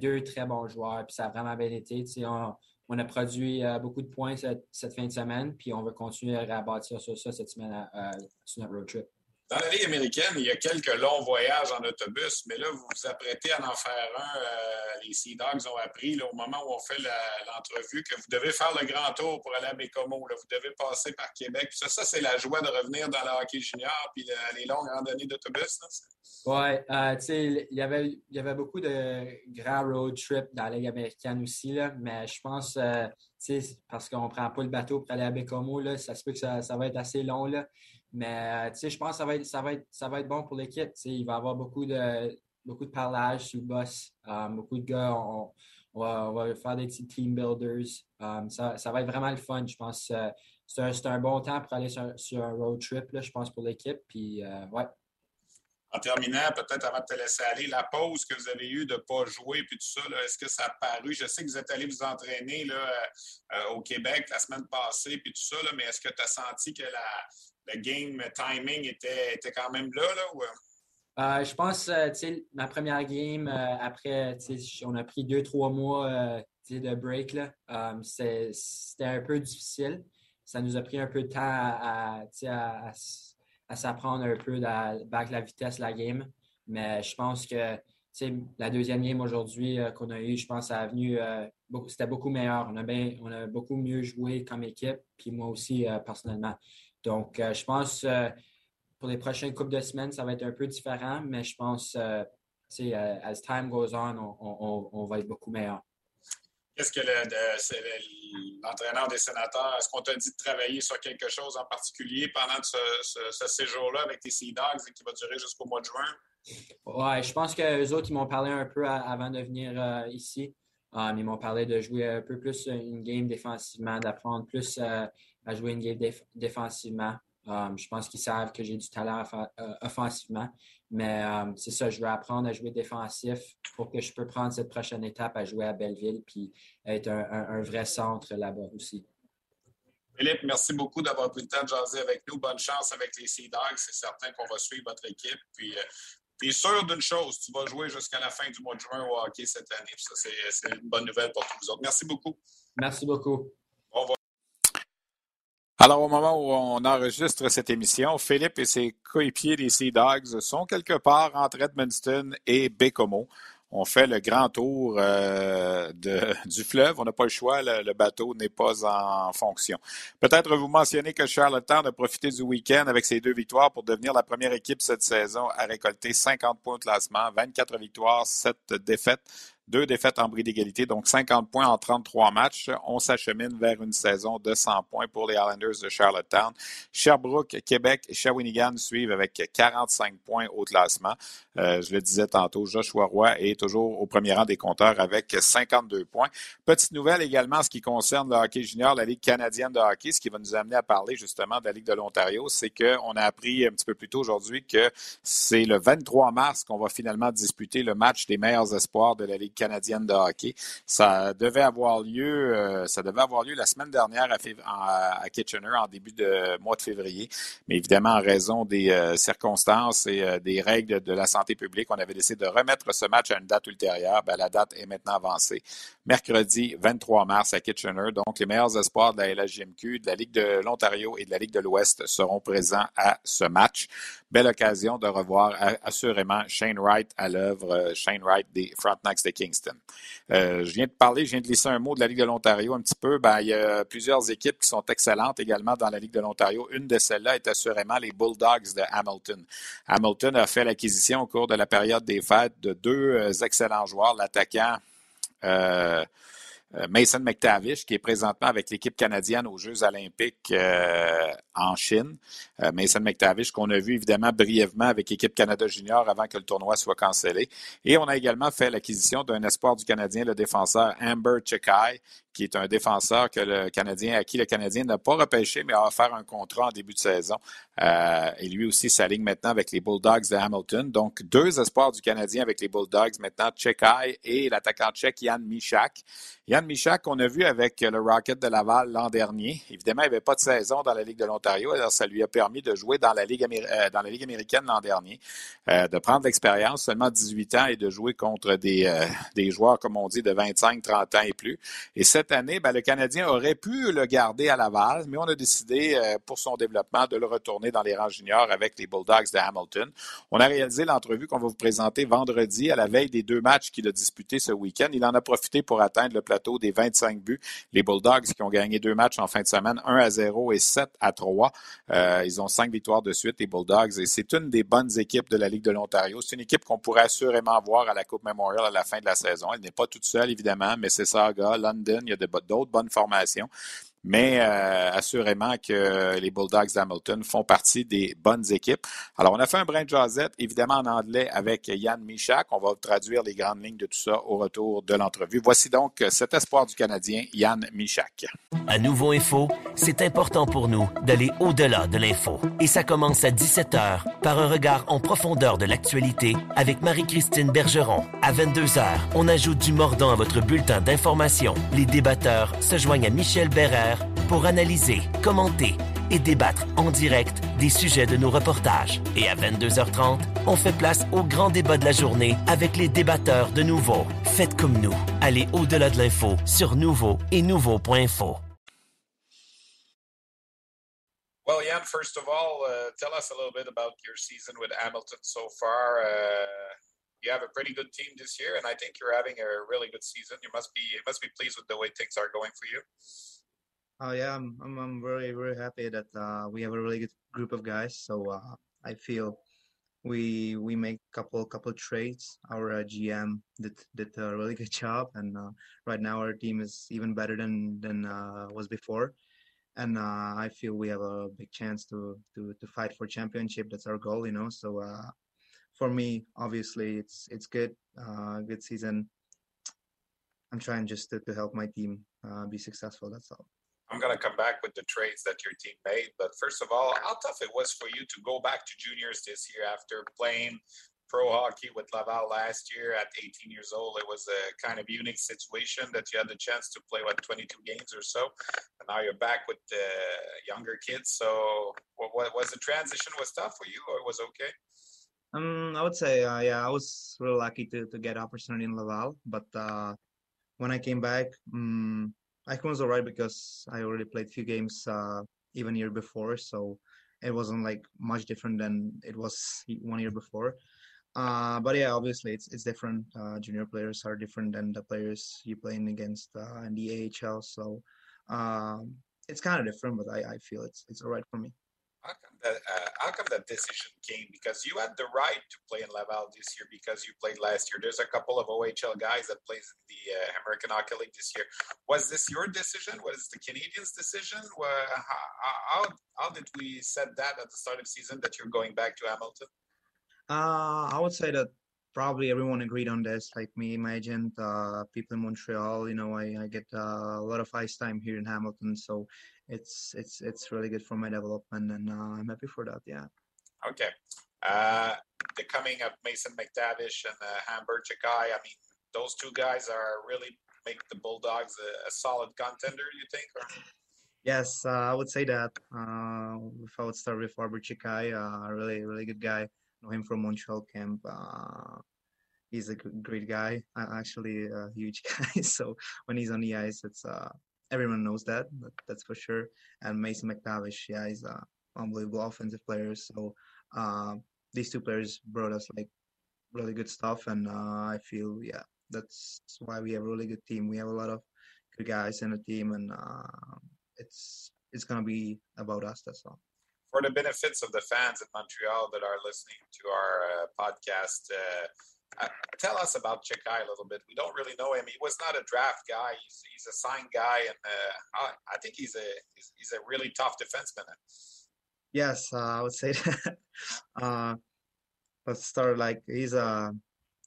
deux très bons joueurs. Puis ça a vraiment bien été. On, on a produit euh, beaucoup de points cette, fin de semaine, puis on va continuer à bâtir sur ça cette semaine sur notre road trip. Dans la Ligue américaine, il y a quelques longs voyages en autobus, mais là, vous vous apprêtez à en faire un. Euh, les Sea Dogs ont appris au moment où on fait l'entrevue que vous devez faire le grand tour pour aller à Bécomo. Vous devez passer par Québec. ça, ça c'est la joie de revenir dans le hockey junior puis les longues randonnées d'autobus. Oui, euh, tu y avait, il y avait beaucoup de grands road trips dans la Ligue américaine aussi, là, mais je pense, euh, parce qu'on ne prend pas le bateau pour aller à Bécomo, là, ça se peut que ça, ça va être assez long, là. Mais, euh, je pense que ça va être, ça va être, ça va être bon pour l'équipe. Il va y avoir beaucoup de, beaucoup de parlage sur le boss. beaucoup de gars, on, on, va, faire des petits team builders. ça, ça, va être vraiment le fun. Je pense c'est un, bon temps pour aller sur, sur un road trip, là, je pense, pour l'équipe. Puis, ouais, en terminant, peut-être avant de te laisser aller, la pause que vous avez eue de ne pas jouer puis tout ça, est-ce que ça a paru? Je sais que vous êtes allé vous entraîner là, euh, au Québec la semaine passée puis tout ça, mais est-ce que tu as senti que la, le game timing était, était quand même là? là ou... Euh, je pense, euh, ma première game, après, on a pris deux, trois mois de break. C'était un peu difficile. Ça nous a pris un peu de temps à, à, s'apprendre un peu la, la vitesse la game. Mais je pense que la deuxième game aujourd'hui euh, qu'on a eue, je pense a venu, euh, c'était beaucoup meilleur. On a, on a beaucoup mieux joué comme équipe, puis moi aussi euh, personnellement. Donc, je pense pour les prochaines coupes de semaines, ça va être un peu différent, mais je pense, as time goes on, on, on va être beaucoup meilleur. Qu'est-ce que l'entraîneur des sénateurs, est-ce qu'on t'a dit de travailler sur quelque chose en particulier pendant ce, séjour-là avec tes Sea Dogs et qui va durer jusqu'au mois de juin? Oui, je pense que les autres, ils m'ont parlé un peu avant de venir euh, ici. Um, ils m'ont parlé de jouer un peu plus une game défensivement, d'apprendre plus euh, à jouer une game défensivement. Um, je pense qu'ils savent que j'ai du talent euh, offensivement. Mais euh, c'est ça, je veux apprendre à jouer défensif pour que je peux prendre cette prochaine étape à jouer à Belleville puis être un, vrai centre là-bas aussi. Philippe, merci beaucoup d'avoir pris le temps de jaser avec nous. Bonne chance avec les Sea Dogs. C'est certain qu'on va suivre votre équipe. Puis, euh, es sûr d'une chose, tu vas jouer jusqu'à la fin du mois de juin au hockey cette année. Ça, c'est une bonne nouvelle pour tous vous autres. Merci beaucoup. Merci beaucoup. Alors, au moment où on enregistre cette émission, Philippe et ses coéquipiers des Sea Dogs sont quelque part entre Edmundston et Bécomo. On fait le grand tour euh, du fleuve. On n'a pas le choix. Le, bateau n'est pas en fonction. Peut-être vous mentionnez que Charlottetown a profité du week-end avec ses deux victoires pour devenir la première équipe cette saison à récolter 50 points de classement, 24 victoires, 7 défaites deux défaites en bris d'égalité, donc 50 points en 33 matchs. On s'achemine vers une saison de 100 points pour les Islanders de Charlottetown. Sherbrooke, Québec et Shawinigan suivent avec 45 points au classement. Euh, je le disais tantôt, Joshua Roy est toujours au premier rang des compteurs avec 52 points. Petite nouvelle également en ce qui concerne le hockey junior, la Ligue canadienne de hockey, ce qui va nous amener à parler justement de la Ligue de l'Ontario, c'est qu'on a appris un petit peu plus tôt aujourd'hui que c'est le 23 mars qu'on va finalement disputer le match des meilleurs espoirs de la Ligue canadienne de hockey. Ça devait avoir lieu, euh, ça devait avoir lieu la semaine dernière à, Kitchener en début de mois de février, mais évidemment en raison des euh, circonstances et euh, des règles de, la santé publique, on avait décidé de remettre ce match à une date ultérieure. Ben, la date est maintenant avancée. Mercredi 23 mars à Kitchener. Donc les meilleurs espoirs de la LHJMQ, de la Ligue de l'Ontario et de la Ligue de l'Ouest seront présents à ce match. Belle occasion de revoir assurément Shane Wright à l'œuvre, Shane Wright des Frontenacs de King. Euh, je viens de parler, je viens de laisser un mot de la Ligue de l'Ontario un petit peu. Ben, il y a plusieurs équipes qui sont excellentes également dans la Ligue de l'Ontario. Une de celles-là est assurément les Bulldogs de Hamilton. Hamilton a fait l'acquisition au cours de la période des fêtes de deux euh, excellents joueurs, l'attaquant. Euh, Mason McTavish, qui est présentement avec l'équipe canadienne aux Jeux olympiques euh, en Chine. Euh, Mason McTavish, qu'on a vu évidemment brièvement avec l'équipe Canada Junior avant que le tournoi soit cancellé. Et on a également fait l'acquisition d'un espoir du Canadien, le défenseur Amber Chekai, qui est un défenseur que le Canadien, à qui le Canadien n'a pas repêché, mais a offert un contrat en début de saison. Euh, et lui aussi s'aligne maintenant avec les Bulldogs de Hamilton. Donc, deux espoirs du Canadien avec les Bulldogs maintenant, Chekai et l'attaquant tchèque Yann Michak. Yann Michak, qu'on a vu avec le Rocket de Laval l'an dernier. Évidemment, il n'avait pas de saison dans la Ligue de l'Ontario, alors ça lui a permis de jouer dans la Ligue, euh, dans la Ligue américaine l'an dernier, euh, de prendre l'expérience, seulement 18 ans, et de jouer contre des, des joueurs, comme on dit, de 25, 30 ans et plus. Et cette cette année, ben, le Canadien aurait pu le garder à Laval, mais on a décidé, euh, pour son développement, de le retourner dans les rangs juniors avec les Bulldogs de Hamilton. On a réalisé l'entrevue qu'on va vous présenter vendredi à la veille des deux matchs qu'il a disputés ce week-end. Il en a profité pour atteindre le plateau des 25 buts. Les Bulldogs qui ont gagné deux matchs en fin de semaine, 1 à 0 et 7 à 3. Euh, ils ont cinq victoires de suite, les Bulldogs, et c'est une des bonnes équipes de la Ligue de l'Ontario. C'est une équipe qu'on pourrait assurément voir à la Coupe Memorial à la fin de la saison. Elle n'est pas toute seule, évidemment, mais c'est Saga, London, il y a d'autres bonnes formations. Mais euh, assurément que les Bulldogs d'Hamilton font partie des bonnes équipes. Alors, on a fait un brin de évidemment en anglais avec Yann Michak. On va traduire les grandes lignes de tout ça au retour de l'entrevue. Voici donc cet espoir du Canadien, Yann Michak. À Nouveau Info, c'est important pour nous d'aller au-delà de l'info. Et ça commence à 17h par un regard en profondeur de l'actualité avec Marie-Christine Bergeron. À 22h, on ajoute du mordant à votre bulletin d'information. Les débatteurs se joignent à Michel Pour analyser, commenter et débattre en direct des sujets de nos reportages. Et à 22h30, on fait place au grand débat de la journée avec les débatteurs de Nouveau. Faites comme nous. Allez au-delà de l'info sur Nouveau et Nouveau.info. Well, Jan, first of all, uh, tell us a little bit about your season with Hamilton so far. Uh, you have a pretty good team this year, and I think you're having a really good season. You must be you must be pleased with the way things are going for you. Oh yeah, I'm I'm, I'm very very happy that uh, we have a really good group of guys. So uh, I feel we we make couple couple trades. Our uh, GM did did a really good job, and uh, right now our team is even better than than uh, was before. And uh, I feel we have a big chance to to to fight for championship. That's our goal, you know. So for me, obviously, it's it's good, good season. I'm trying just to, to help my team be successful. That's all. I'm going to come back with the trades that your team made. But first of all, how tough it was for you to go back to juniors this year after playing pro hockey with Laval last year at 18 years old. It was a kind of unique situation that you had the chance to play, what, 22 games or so. And now you're back with the younger kids. So what, what was the transition was tough for you or was okay? Um, I would say, uh, yeah, I was really lucky to, to get opportunity in Laval. But uh, when I came back, um, Icon was alright because I already played a few games uh, even year before, so it wasn't like much different than it was one year before. Uh, but yeah, obviously it's it's different. Uh, junior players are different than the players you playing against uh, in the AHL, so um, it's kind of different. But I, I feel it's it's alright for me. How come that? Uh, how come that decision came? Because you had the right to play in Laval this year because you played last year. There's a couple of OHL guys that plays in the uh, American Hockey League this year. Was this your decision? Was the Canadians' decision? How, how, how did we set that at the start of season that you're going back to Hamilton? Uh, I would say that probably everyone agreed on this. Like me, my agent, uh, people in Montreal. You know, I, I get uh, a lot of ice time here in Hamilton, so it's it's it's really good for my development, and uh, I'm happy for that. Yeah. Okay. Uh, the coming of Mason McDavish and uh, Hamburg Chakai, I mean, those two guys are really make the Bulldogs a, a solid contender. You think? Or? Yes, uh, I would say that. Uh, if I would start with Arbor Chikai, uh, really, really good guy. Know him from Montreal camp. Uh, he's a great guy, actually a huge guy. so when he's on the ice, it's uh, everyone knows that, that's for sure. And Mason McTavish, yeah, he's an unbelievable offensive player. So uh, these two players brought us like really good stuff, and uh, I feel yeah, that's why we have a really good team. We have a lot of good guys in the team, and uh, it's it's gonna be about us. That's all. For the benefits of the fans in Montreal that are listening to our uh, podcast, uh, Uh, tell us about Chikai a little bit. We don't really know him. He was not a draft guy. He's, he's a signed guy, and uh, I, I, think he's a he's, he's, a really tough defenseman. Yes, uh, I would say that. uh, let's start like he's a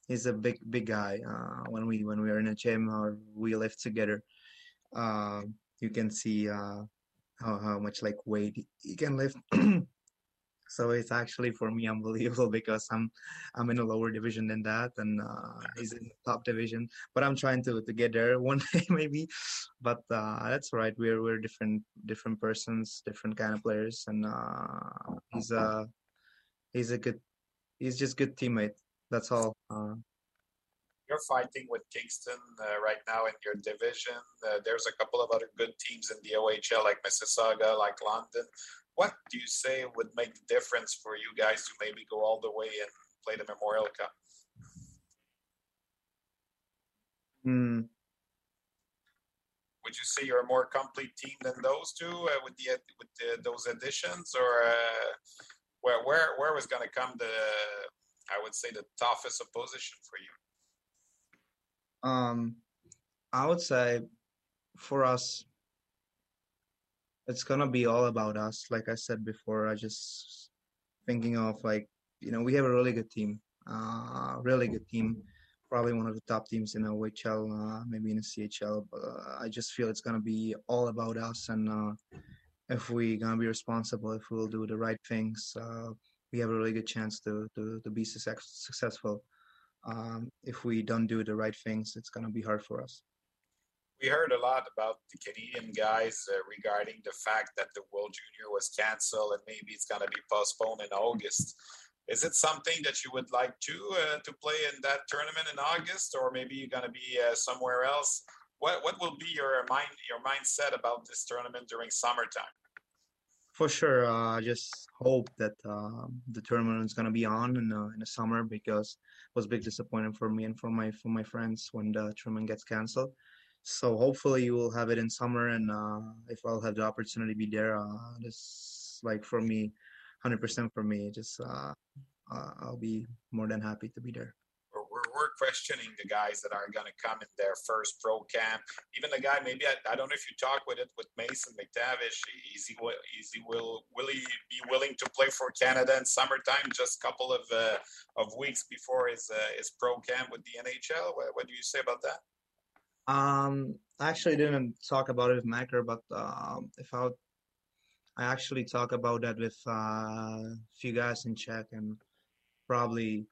he's a big big guy. Uh, when we when we are in a gym or we live together, uh, you can see uh, how how much like weight he can lift. so it's actually for me unbelievable because I'm I'm in a lower division than that, and uh, he's in the top division. But I'm trying to to get there one day maybe. But uh, that's right. We're we're different different persons, different kind of players, and uh, he's a he's a good he's just good teammate. That's all. Uh, you're fighting with Kingston uh, right now in your division. Uh, there's a couple of other good teams in the OHL, like Mississauga, like London. What do you say would make the difference for you guys to maybe go all the way and play the Memorial Cup? Hmm. Would you say you're a more complete team than those two uh, with the with the, those additions, or uh, where where where was going to come the I would say the toughest opposition for you? Um, I would say for us, it's gonna be all about us. Like I said before, I just thinking of like you know we have a really good team, uh, really good team, probably one of the top teams in OHL, uh, maybe in the CHL. But uh, I just feel it's gonna be all about us, and uh, if we gonna be responsible, if we'll do the right things, uh, we have a really good chance to to, to be success, successful um, if we don't do the right things, it's going to be hard for us. We heard a lot about the Canadian guys uh, regarding the fact that the World Junior was canceled and maybe it's going to be postponed in August. Is it something that you would like to uh, to play in that tournament in August, or maybe you're going to be uh, somewhere else? What what will be your mind your mindset about this tournament during summertime? For sure, uh, I just hope that uh, the tournament is gonna be on in the, in the summer because it was a big disappointment for me and for my for my friends when the tournament gets canceled. So hopefully you will have it in summer, and uh, if I'll have the opportunity to be there, uh, this like for me, hundred percent for me. Just uh, uh, I'll be more than happy to be there we're questioning the guys that are going to come in their first pro camp. Even the guy, maybe I, I don't know if you talk with it with Mason McTavish. Is he is he will will he be willing to play for Canada in summertime? Just a couple of uh, of weeks before his uh, his pro camp with the NHL. What, what, do you say about that? Um, I actually didn't talk about it with Macker, but um, if I would, I actually talk about that with uh, a few guys in Czech and probably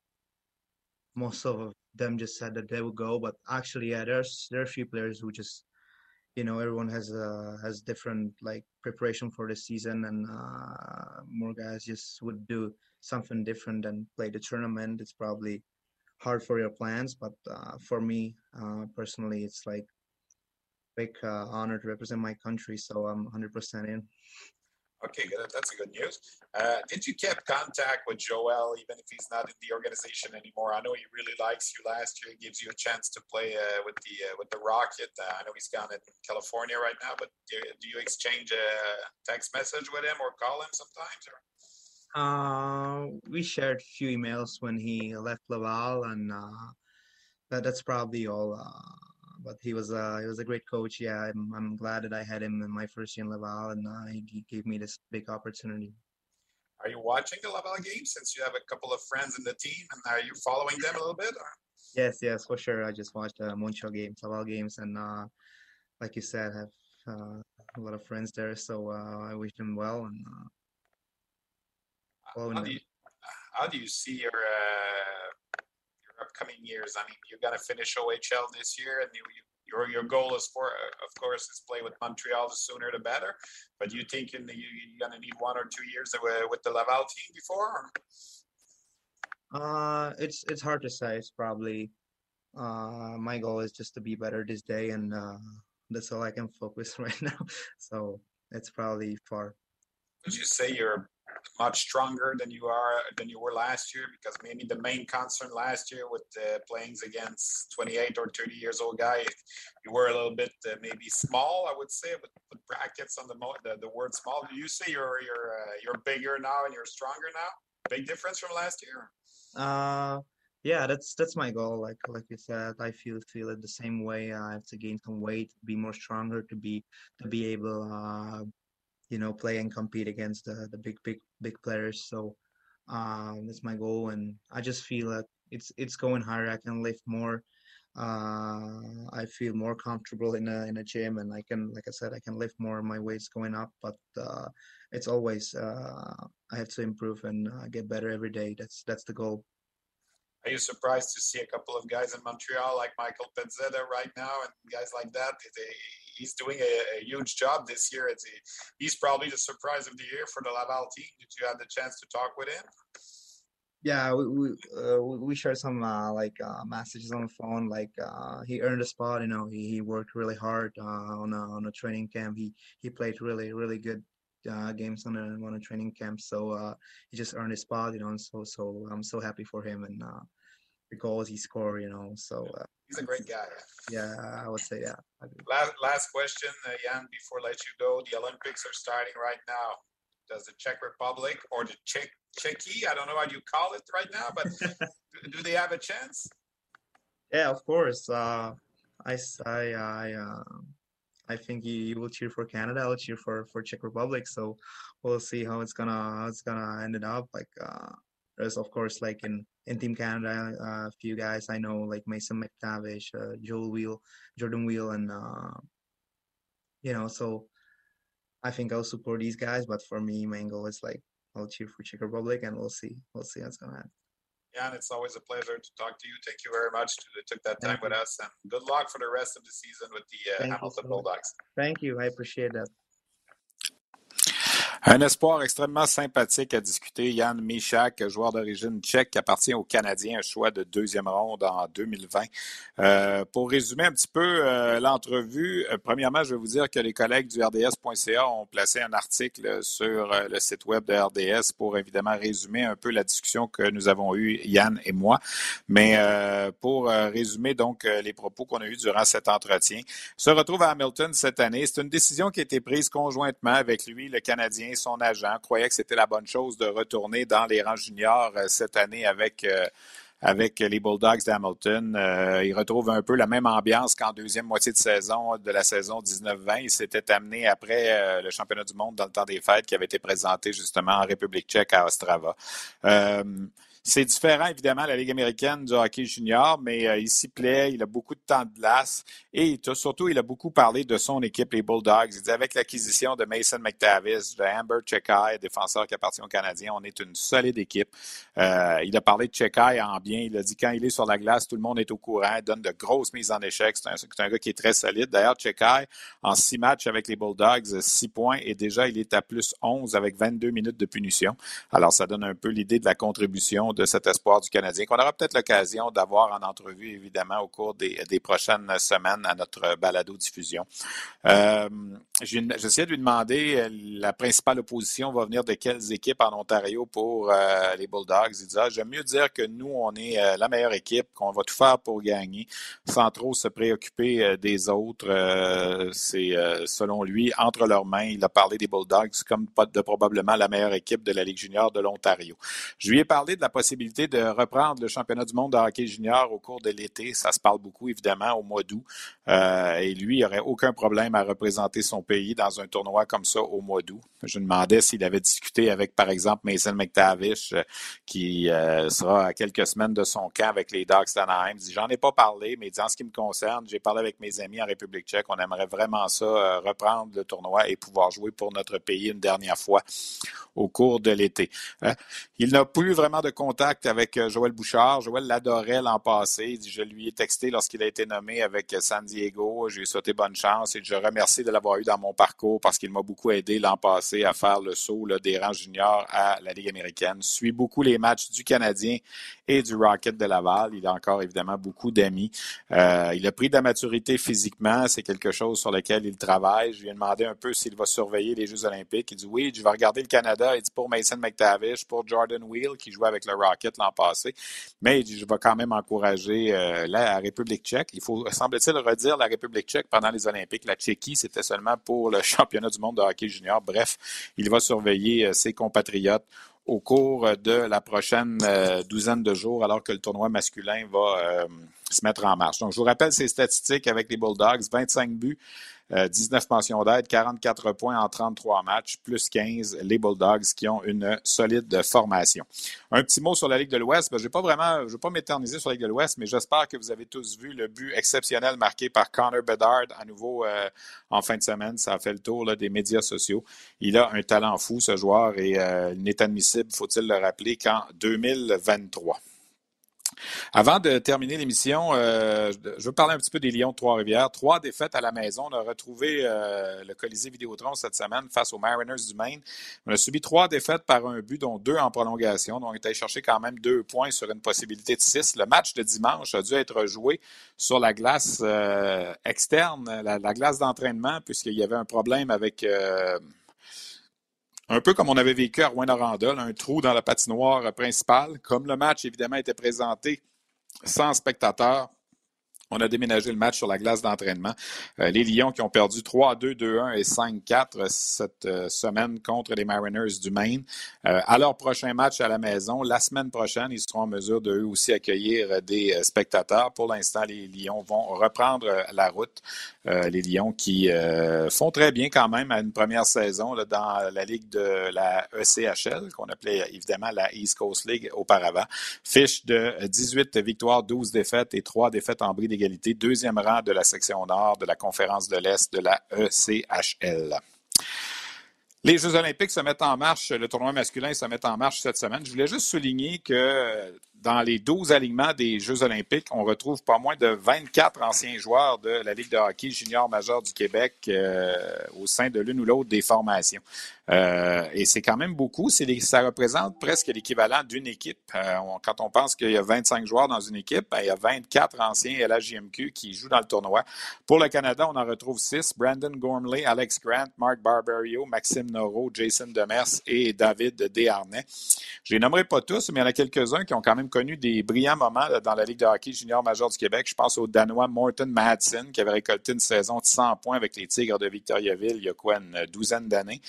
most of them just said that they would go. But actually, yeah, there's there are a few players who just, you know, everyone has uh, has different like preparation for the season, and uh, more guys just would do something different than play the tournament. It's probably hard for your plans, but uh, for me uh, personally, it's like big uh, honor to represent my country. So I'm 100% in. Okay, good. That's a good news. Uh, did you keep contact with Joel, even if he's not in the organization anymore? I know he really likes you last year. He gives you a chance to play uh, with the uh, with the Rocket. I know he's gone in California right now, but do, do, you exchange a text message with him or call him sometimes? Or? Uh, we shared a few emails when he left Laval, and uh, that, that's probably all Uh, but he was uh, he was a great coach. Yeah, I'm, I'm glad that I had him in my first year in Laval, and uh, he, he gave me this big opportunity. Are you watching the Laval games since you have a couple of friends in the team, and are you following them a little bit? Or? Yes, yes, for sure. I just watched uh, Montreal games, Laval games, and uh, like you said, I have uh, a lot of friends there, so uh, I wish them well. And uh, how, do you, how do you see your uh, upcoming years? I mean, you're going to finish OHL this year, and you, you, your your goal is for, uh, of course, is play with Montreal. The sooner the better. But you think in the, you, you're going to need one or two years with the Laval team before? Uh, it's it's hard to say. It's probably uh, my goal is just to be better this day, and uh, that's all I can focus right now. So it's probably far. Would you say you're much stronger than you are than you were last year because maybe the main concern last year with uh, playing against 28 or 30 years old guy you were a little bit uh, maybe small i would say with, with brackets on the, mo- the, the word small do you say you're you're uh, you're bigger now and you're stronger now big difference from last year uh yeah, that's that's my goal. Like like you said, I feel feel it the same way. I have to gain some weight, be more stronger, to be to be able, uh, you know, play and compete against the the big big big players. So um, that's my goal, and I just feel that it's it's going higher. I can lift more. Uh, I feel more comfortable in a in a gym, and I can, like I said, I can lift more. My weight's going up, but uh, it's always uh, I have to improve and uh, get better every day. That's that's the goal. Are you surprised to see a couple of guys in Montreal like Michael Pezzetta right now and guys like that? He's doing a, a huge job this year. It's he's probably the surprise of the year for the Laval team. Did you have the chance to talk with him? Yeah, we we, uh, we shared some uh, like uh, messages on the phone. Like uh, he earned a spot. You know, he, he worked really hard uh, on a on a training camp. He he played really really good uh, games on a on a training camp. So uh, he just earned his spot, you know. And so so I'm so happy for him and uh, the goals he scored, you know. So uh, he's a great guy. Yeah, I would say yeah. Last last question, uh, Jan. Before I let you go, the Olympics are starting right now. Does the Czech Republic or the Czech Czechy, I don't know how you call it right now, but do they have a chance? Yeah, of course. Uh, I I I. Uh, I think you, you will cheer for Canada. I'll cheer for for Czech Republic. So we'll see how it's gonna how it's gonna end it up. Like uh, there's of course like in in Team Canada uh, a few guys I know like Mason McTavish, uh, Joel Wheel, Jordan Wheel, and uh, you know so I think I'll support these guys. But for me, main goal is like I'll cheer for Czech Republic, and we'll see we'll see what's gonna happen. Jan, it's always a pleasure to talk to you. Thank you very much that took that time with us, and good luck for the rest of the season with the uh, Hamilton so Bulldogs. Thank you. I appreciate that. Un espoir extrêmement sympathique à discuter. Yann Michak, joueur d'origine tchèque qui appartient aux Canadiens, un choix de deuxième ronde en 2020. Euh, pour résumer un petit peu euh, l'entrevue, euh, premièrement, je vais vous dire que les collègues du RDS.ca ont placé un article sur le site web de RDS pour évidemment résumer un peu la discussion que nous avons eue, Yann et moi. Mais pour résumer donc les propos qu'on a eus durant cet entretien, se retrouve à Hamilton cette année. C'est une décision qui a été prise conjointement avec lui, le Canadien, son agent, croyait que c'était la bonne chose de retourner dans les rangs juniors euh, cette année avec euh, avec les Bulldogs d'Hamilton. Euh, il retrouve un peu la même ambiance qu'en deuxième moitié de saison de la saison 19-20. Il s'était amené après le championnat du monde dans le temps des fêtes qui avait été présenté justement en République tchèque à Ostrava. C'est différent, évidemment, la Ligue américaine du hockey junior, mais euh, il s'y plaît, il a beaucoup de temps de glace et surtout, il a beaucoup parlé de son équipe, les Bulldogs. Il dit avec l'acquisition de Mason McTavish, de Amber Chekai, défenseur qui appartient aux Canadiens, on est une solide équipe. Euh, il a parlé de Chekai en bien. Il a dit quand il est sur la glace, tout le monde est au courant, donne de grosses mises en échec. C'est un, un, gars qui est très solide. D'ailleurs, Chekai, en six matchs avec les Bulldogs, six points et déjà, il est à plus 11 avec 22 minutes de punition. Alors, ça donne un peu l'idée de la contribution de cet espoir du Canadien, qu'on aura peut-être l'occasion d'avoir en entrevue, évidemment, au cours des, des, prochaines semaines à notre balado-diffusion. Euh, J'essaie de lui demander, euh, la principale opposition va venir de quelles équipes en Ontario pour euh, les Bulldogs? Il dit, ah, j'aime mieux dire que nous, on est euh, la meilleure équipe, qu'on va tout faire pour gagner, sans trop se préoccuper des autres. C'est, selon lui, entre leurs mains, il a parlé des Bulldogs comme de probablement la meilleure équipe de la Ligue junior de l'Ontario. Je lui ai parlé de la de reprendre le championnat du monde de hockey junior au cours de l'été. Ça se parle beaucoup, évidemment, au mois d'août. Euh, et lui, il n'aurait aucun problème à représenter son pays dans un tournoi comme ça au mois d'août. Je demandais s'il avait discuté avec, par exemple, Mason McTavish, euh, qui euh, sera à quelques semaines de son camp avec les Dogs d'Anaheim. Il dit, j'en ai pas parlé, mais en ce qui me concerne, j'ai parlé avec mes amis en République tchèque. On aimerait vraiment ça, reprendre le tournoi et pouvoir jouer pour notre pays une dernière fois au cours de l'été. Il n'a plus vraiment de contact avec euh, Joël Bouchard. Joël l'adorait l'an passé. Je lui ai texté lorsqu'il a été nommé avec euh, San Diego. J'ai souhaité bonne chance et je remercie de l'avoir eu dans mon parcours parce qu'il m'a beaucoup aidé l'an passé à faire le saut des rangs juniors à la Ligue américaine. Je suis beaucoup les matchs du Canadien et du Rocket de Laval. Il a encore évidemment beaucoup d'amis. Euh, il a pris de la maturité physiquement. C'est quelque chose sur lequel il travaille. Je lui ai demandé un peu s'il va surveiller les Jeux olympiques. Il dit oui, je vais regarder le Canada. Il dit pour Mason McTavish, pour Jordan Wheel qui jouait avec le Rocket l'an passé. Mais je vais quand même encourager euh, la République tchèque. Il faut, semble-t-il, redire la République tchèque pendant les Olympiques. La Tchéquie, c'était seulement pour le championnat du monde de hockey junior. Bref, il va surveiller euh, ses compatriotes au cours de la prochaine douzaine de jours, alors que le tournoi masculin va se mettre en marche. Donc, je vous rappelle ces statistiques avec les Bulldogs, 25 buts, 19 euh, mentions d'aide, 44 points en 33 matchs, plus 15 les Bulldogs qui ont une solide formation. Un petit mot sur la Ligue de l'Ouest. Ben, je ne vais pas vraiment, je vais pas m'éterniser sur la Ligue de l'Ouest, mais j'espère que vous avez tous vu le but exceptionnel marqué par Connor Bedard à nouveau euh, en fin de semaine. Ça a fait le tour des médias sociaux. Il a un talent fou, ce joueur, et euh, il n'est admissible, faut-il le rappeler, qu'en 2023. Avant de terminer l'émission, euh, je veux parler un petit peu des Lions de Trois-Rivières. Trois défaites à la maison. On a retrouvé euh, le Colisée Vidéotron cette semaine face aux Mariners du Maine. On a subi trois défaites par un but, dont deux en prolongation. Donc, on est allé chercher quand même deux points sur une possibilité de six. Le match de dimanche a dû être joué sur la glace euh, externe, la, la glace d'entraînement, puisqu'il y avait un problème avec un peu comme on avait vécu à Rouen-Noranda, un trou dans la patinoire principale. Comme le match, évidemment, était présenté sans spectateurs, on a déménagé le match sur la glace d'entraînement. Euh, les Lions qui ont perdu 3-2, 2-1 et 5-4 cette euh, semaine contre les Mariners du Maine. Euh, à leur prochain match à la maison, la semaine prochaine, ils seront en mesure de eux aussi accueillir des spectateurs. Pour l'instant, les Lions vont reprendre la route. les Lions qui font très bien quand même à une première saison dans la Ligue de la ECHL, qu'on appelait évidemment la East Coast League auparavant. Fiche de 18 victoires, 12 défaites et 3 défaites en bris deuxième rang de la section nord de la conférence de l'Est de la ECHL. Les Jeux olympiques se mettent en marche, le tournoi masculin se met en marche cette semaine. Je voulais juste souligner que dans les 12 alignements des Jeux olympiques, on retrouve pas moins de 24 anciens joueurs de la Ligue de hockey junior majeur du Québec euh, au sein de l'une ou l'autre des formations. Euh, et c'est quand même beaucoup. ça représente presque l'équivalent d'une équipe. Euh, quand on pense qu'il y a 25 joueurs dans une équipe, ben, il y a 24 anciens LHJMQ qui jouent dans le tournoi. Pour le Canada, on en retrouve 6. Brandon Gormley, Alex Grant, Mark Barberio, Maxime Noro, Jason Demers et David Desharnais. Je les nommerai pas tous, mais il y en a quelques-uns qui ont quand même connu des brillants moments dans la Ligue de hockey junior major du Québec. Je pense au Danois Morton Madsen, qui avait récolté une saison de 100 points avec les Tigres de Victoriaville il y a quoi, une douzaine d'années.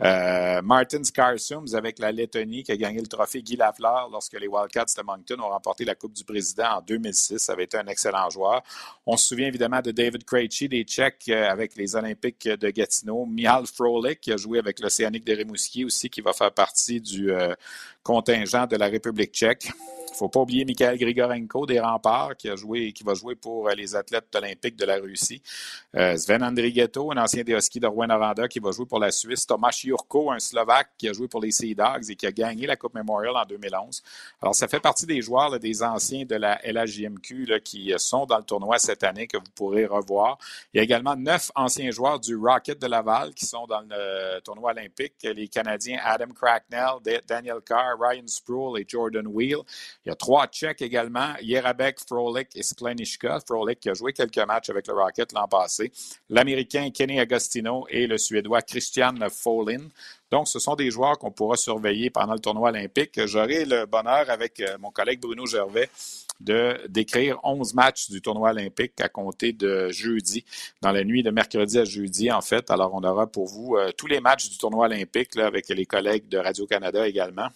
Euh, Martin Skarsums avec la Lettonie qui a gagné le trophée Guy Lafleur lorsque les Wildcats de Moncton ont remporté la Coupe du Président en 2006. Ça avait été un excellent joueur. On se souvient évidemment de David Krejci, des Tchèques euh, avec les Olympiques de Gatineau. Mihal Frolik qui a joué avec l'Océanique de Rimouski aussi, qui va faire partie du euh, contingent de la République tchèque. Il ne faut pas oublier Mikhail Grigorenko des Remparts qui a joué qui va jouer pour euh, les athlètes olympiques de la Russie. Euh, Sven Andrighetto, un ancien des Huskies de Rouen-Noranda qui va jouer pour la Suisse. Thomas Jurko, un Slovaque qui a joué pour les Sea Dogs et qui a gagné la Coupe Memorial en 2011. Alors, ça fait partie des joueurs, des anciens de la LHJMQ qui euh, sont dans le tournoi cette année que vous pourrez revoir. Il y a également neuf anciens joueurs du Rocket de Laval qui sont dans le tournoi olympique. Les Canadiens Adam Cracknell, Daniel Carr, Ryan Sproul et Jordan Wheel. Il y a trois Tchèques également, Jerabek, Frolik et Spleniška. Frolik qui a joué quelques matchs avec le Rocket l'an passé. L'Américain Kenny Agostino et le Suédois Christian Folin. Donc, ce sont des joueurs qu'on pourra surveiller pendant le tournoi olympique. J'aurai le bonheur avec euh, mon collègue Bruno Gervais de décrire 11 matchs du tournoi olympique à compter de jeudi, dans la nuit de mercredi à jeudi, en fait. Alors, on aura pour vous euh, tous les matchs du tournoi olympique avec les collègues de Radio-Canada également.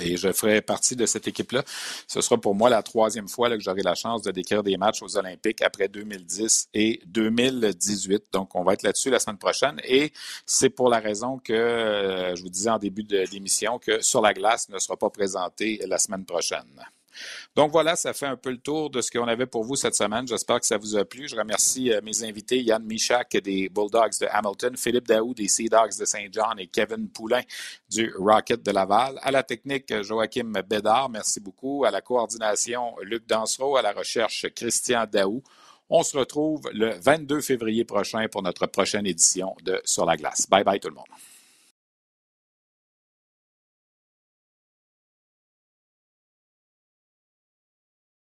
Et je ferai partie de cette équipe-là. Ce sera pour moi la troisième fois que j'aurai la chance de décrire des matchs aux Olympiques après 2010 et 2018. Donc, on va être là-dessus la semaine prochaine. Et c'est pour la raison que euh, je vous disais en début d'émission que Sur la glace ne sera pas présenté la semaine prochaine. Donc voilà, ça fait un peu le tour de ce qu'on avait pour vous cette semaine. J'espère que ça vous a plu. Je remercie euh, mes invités, Yann Michak des Bulldogs de Hamilton, Philippe Daou des Sea Dogs de Saint-Jean et Kevin Poulain du Rocket de Laval. À la technique, Joachim Bédard, merci beaucoup. À la coordination, Luc Dansereau. À la recherche, Christian Daou. On se retrouve le 22 février prochain pour notre prochaine édition de Sur la glace. Bye bye tout le monde.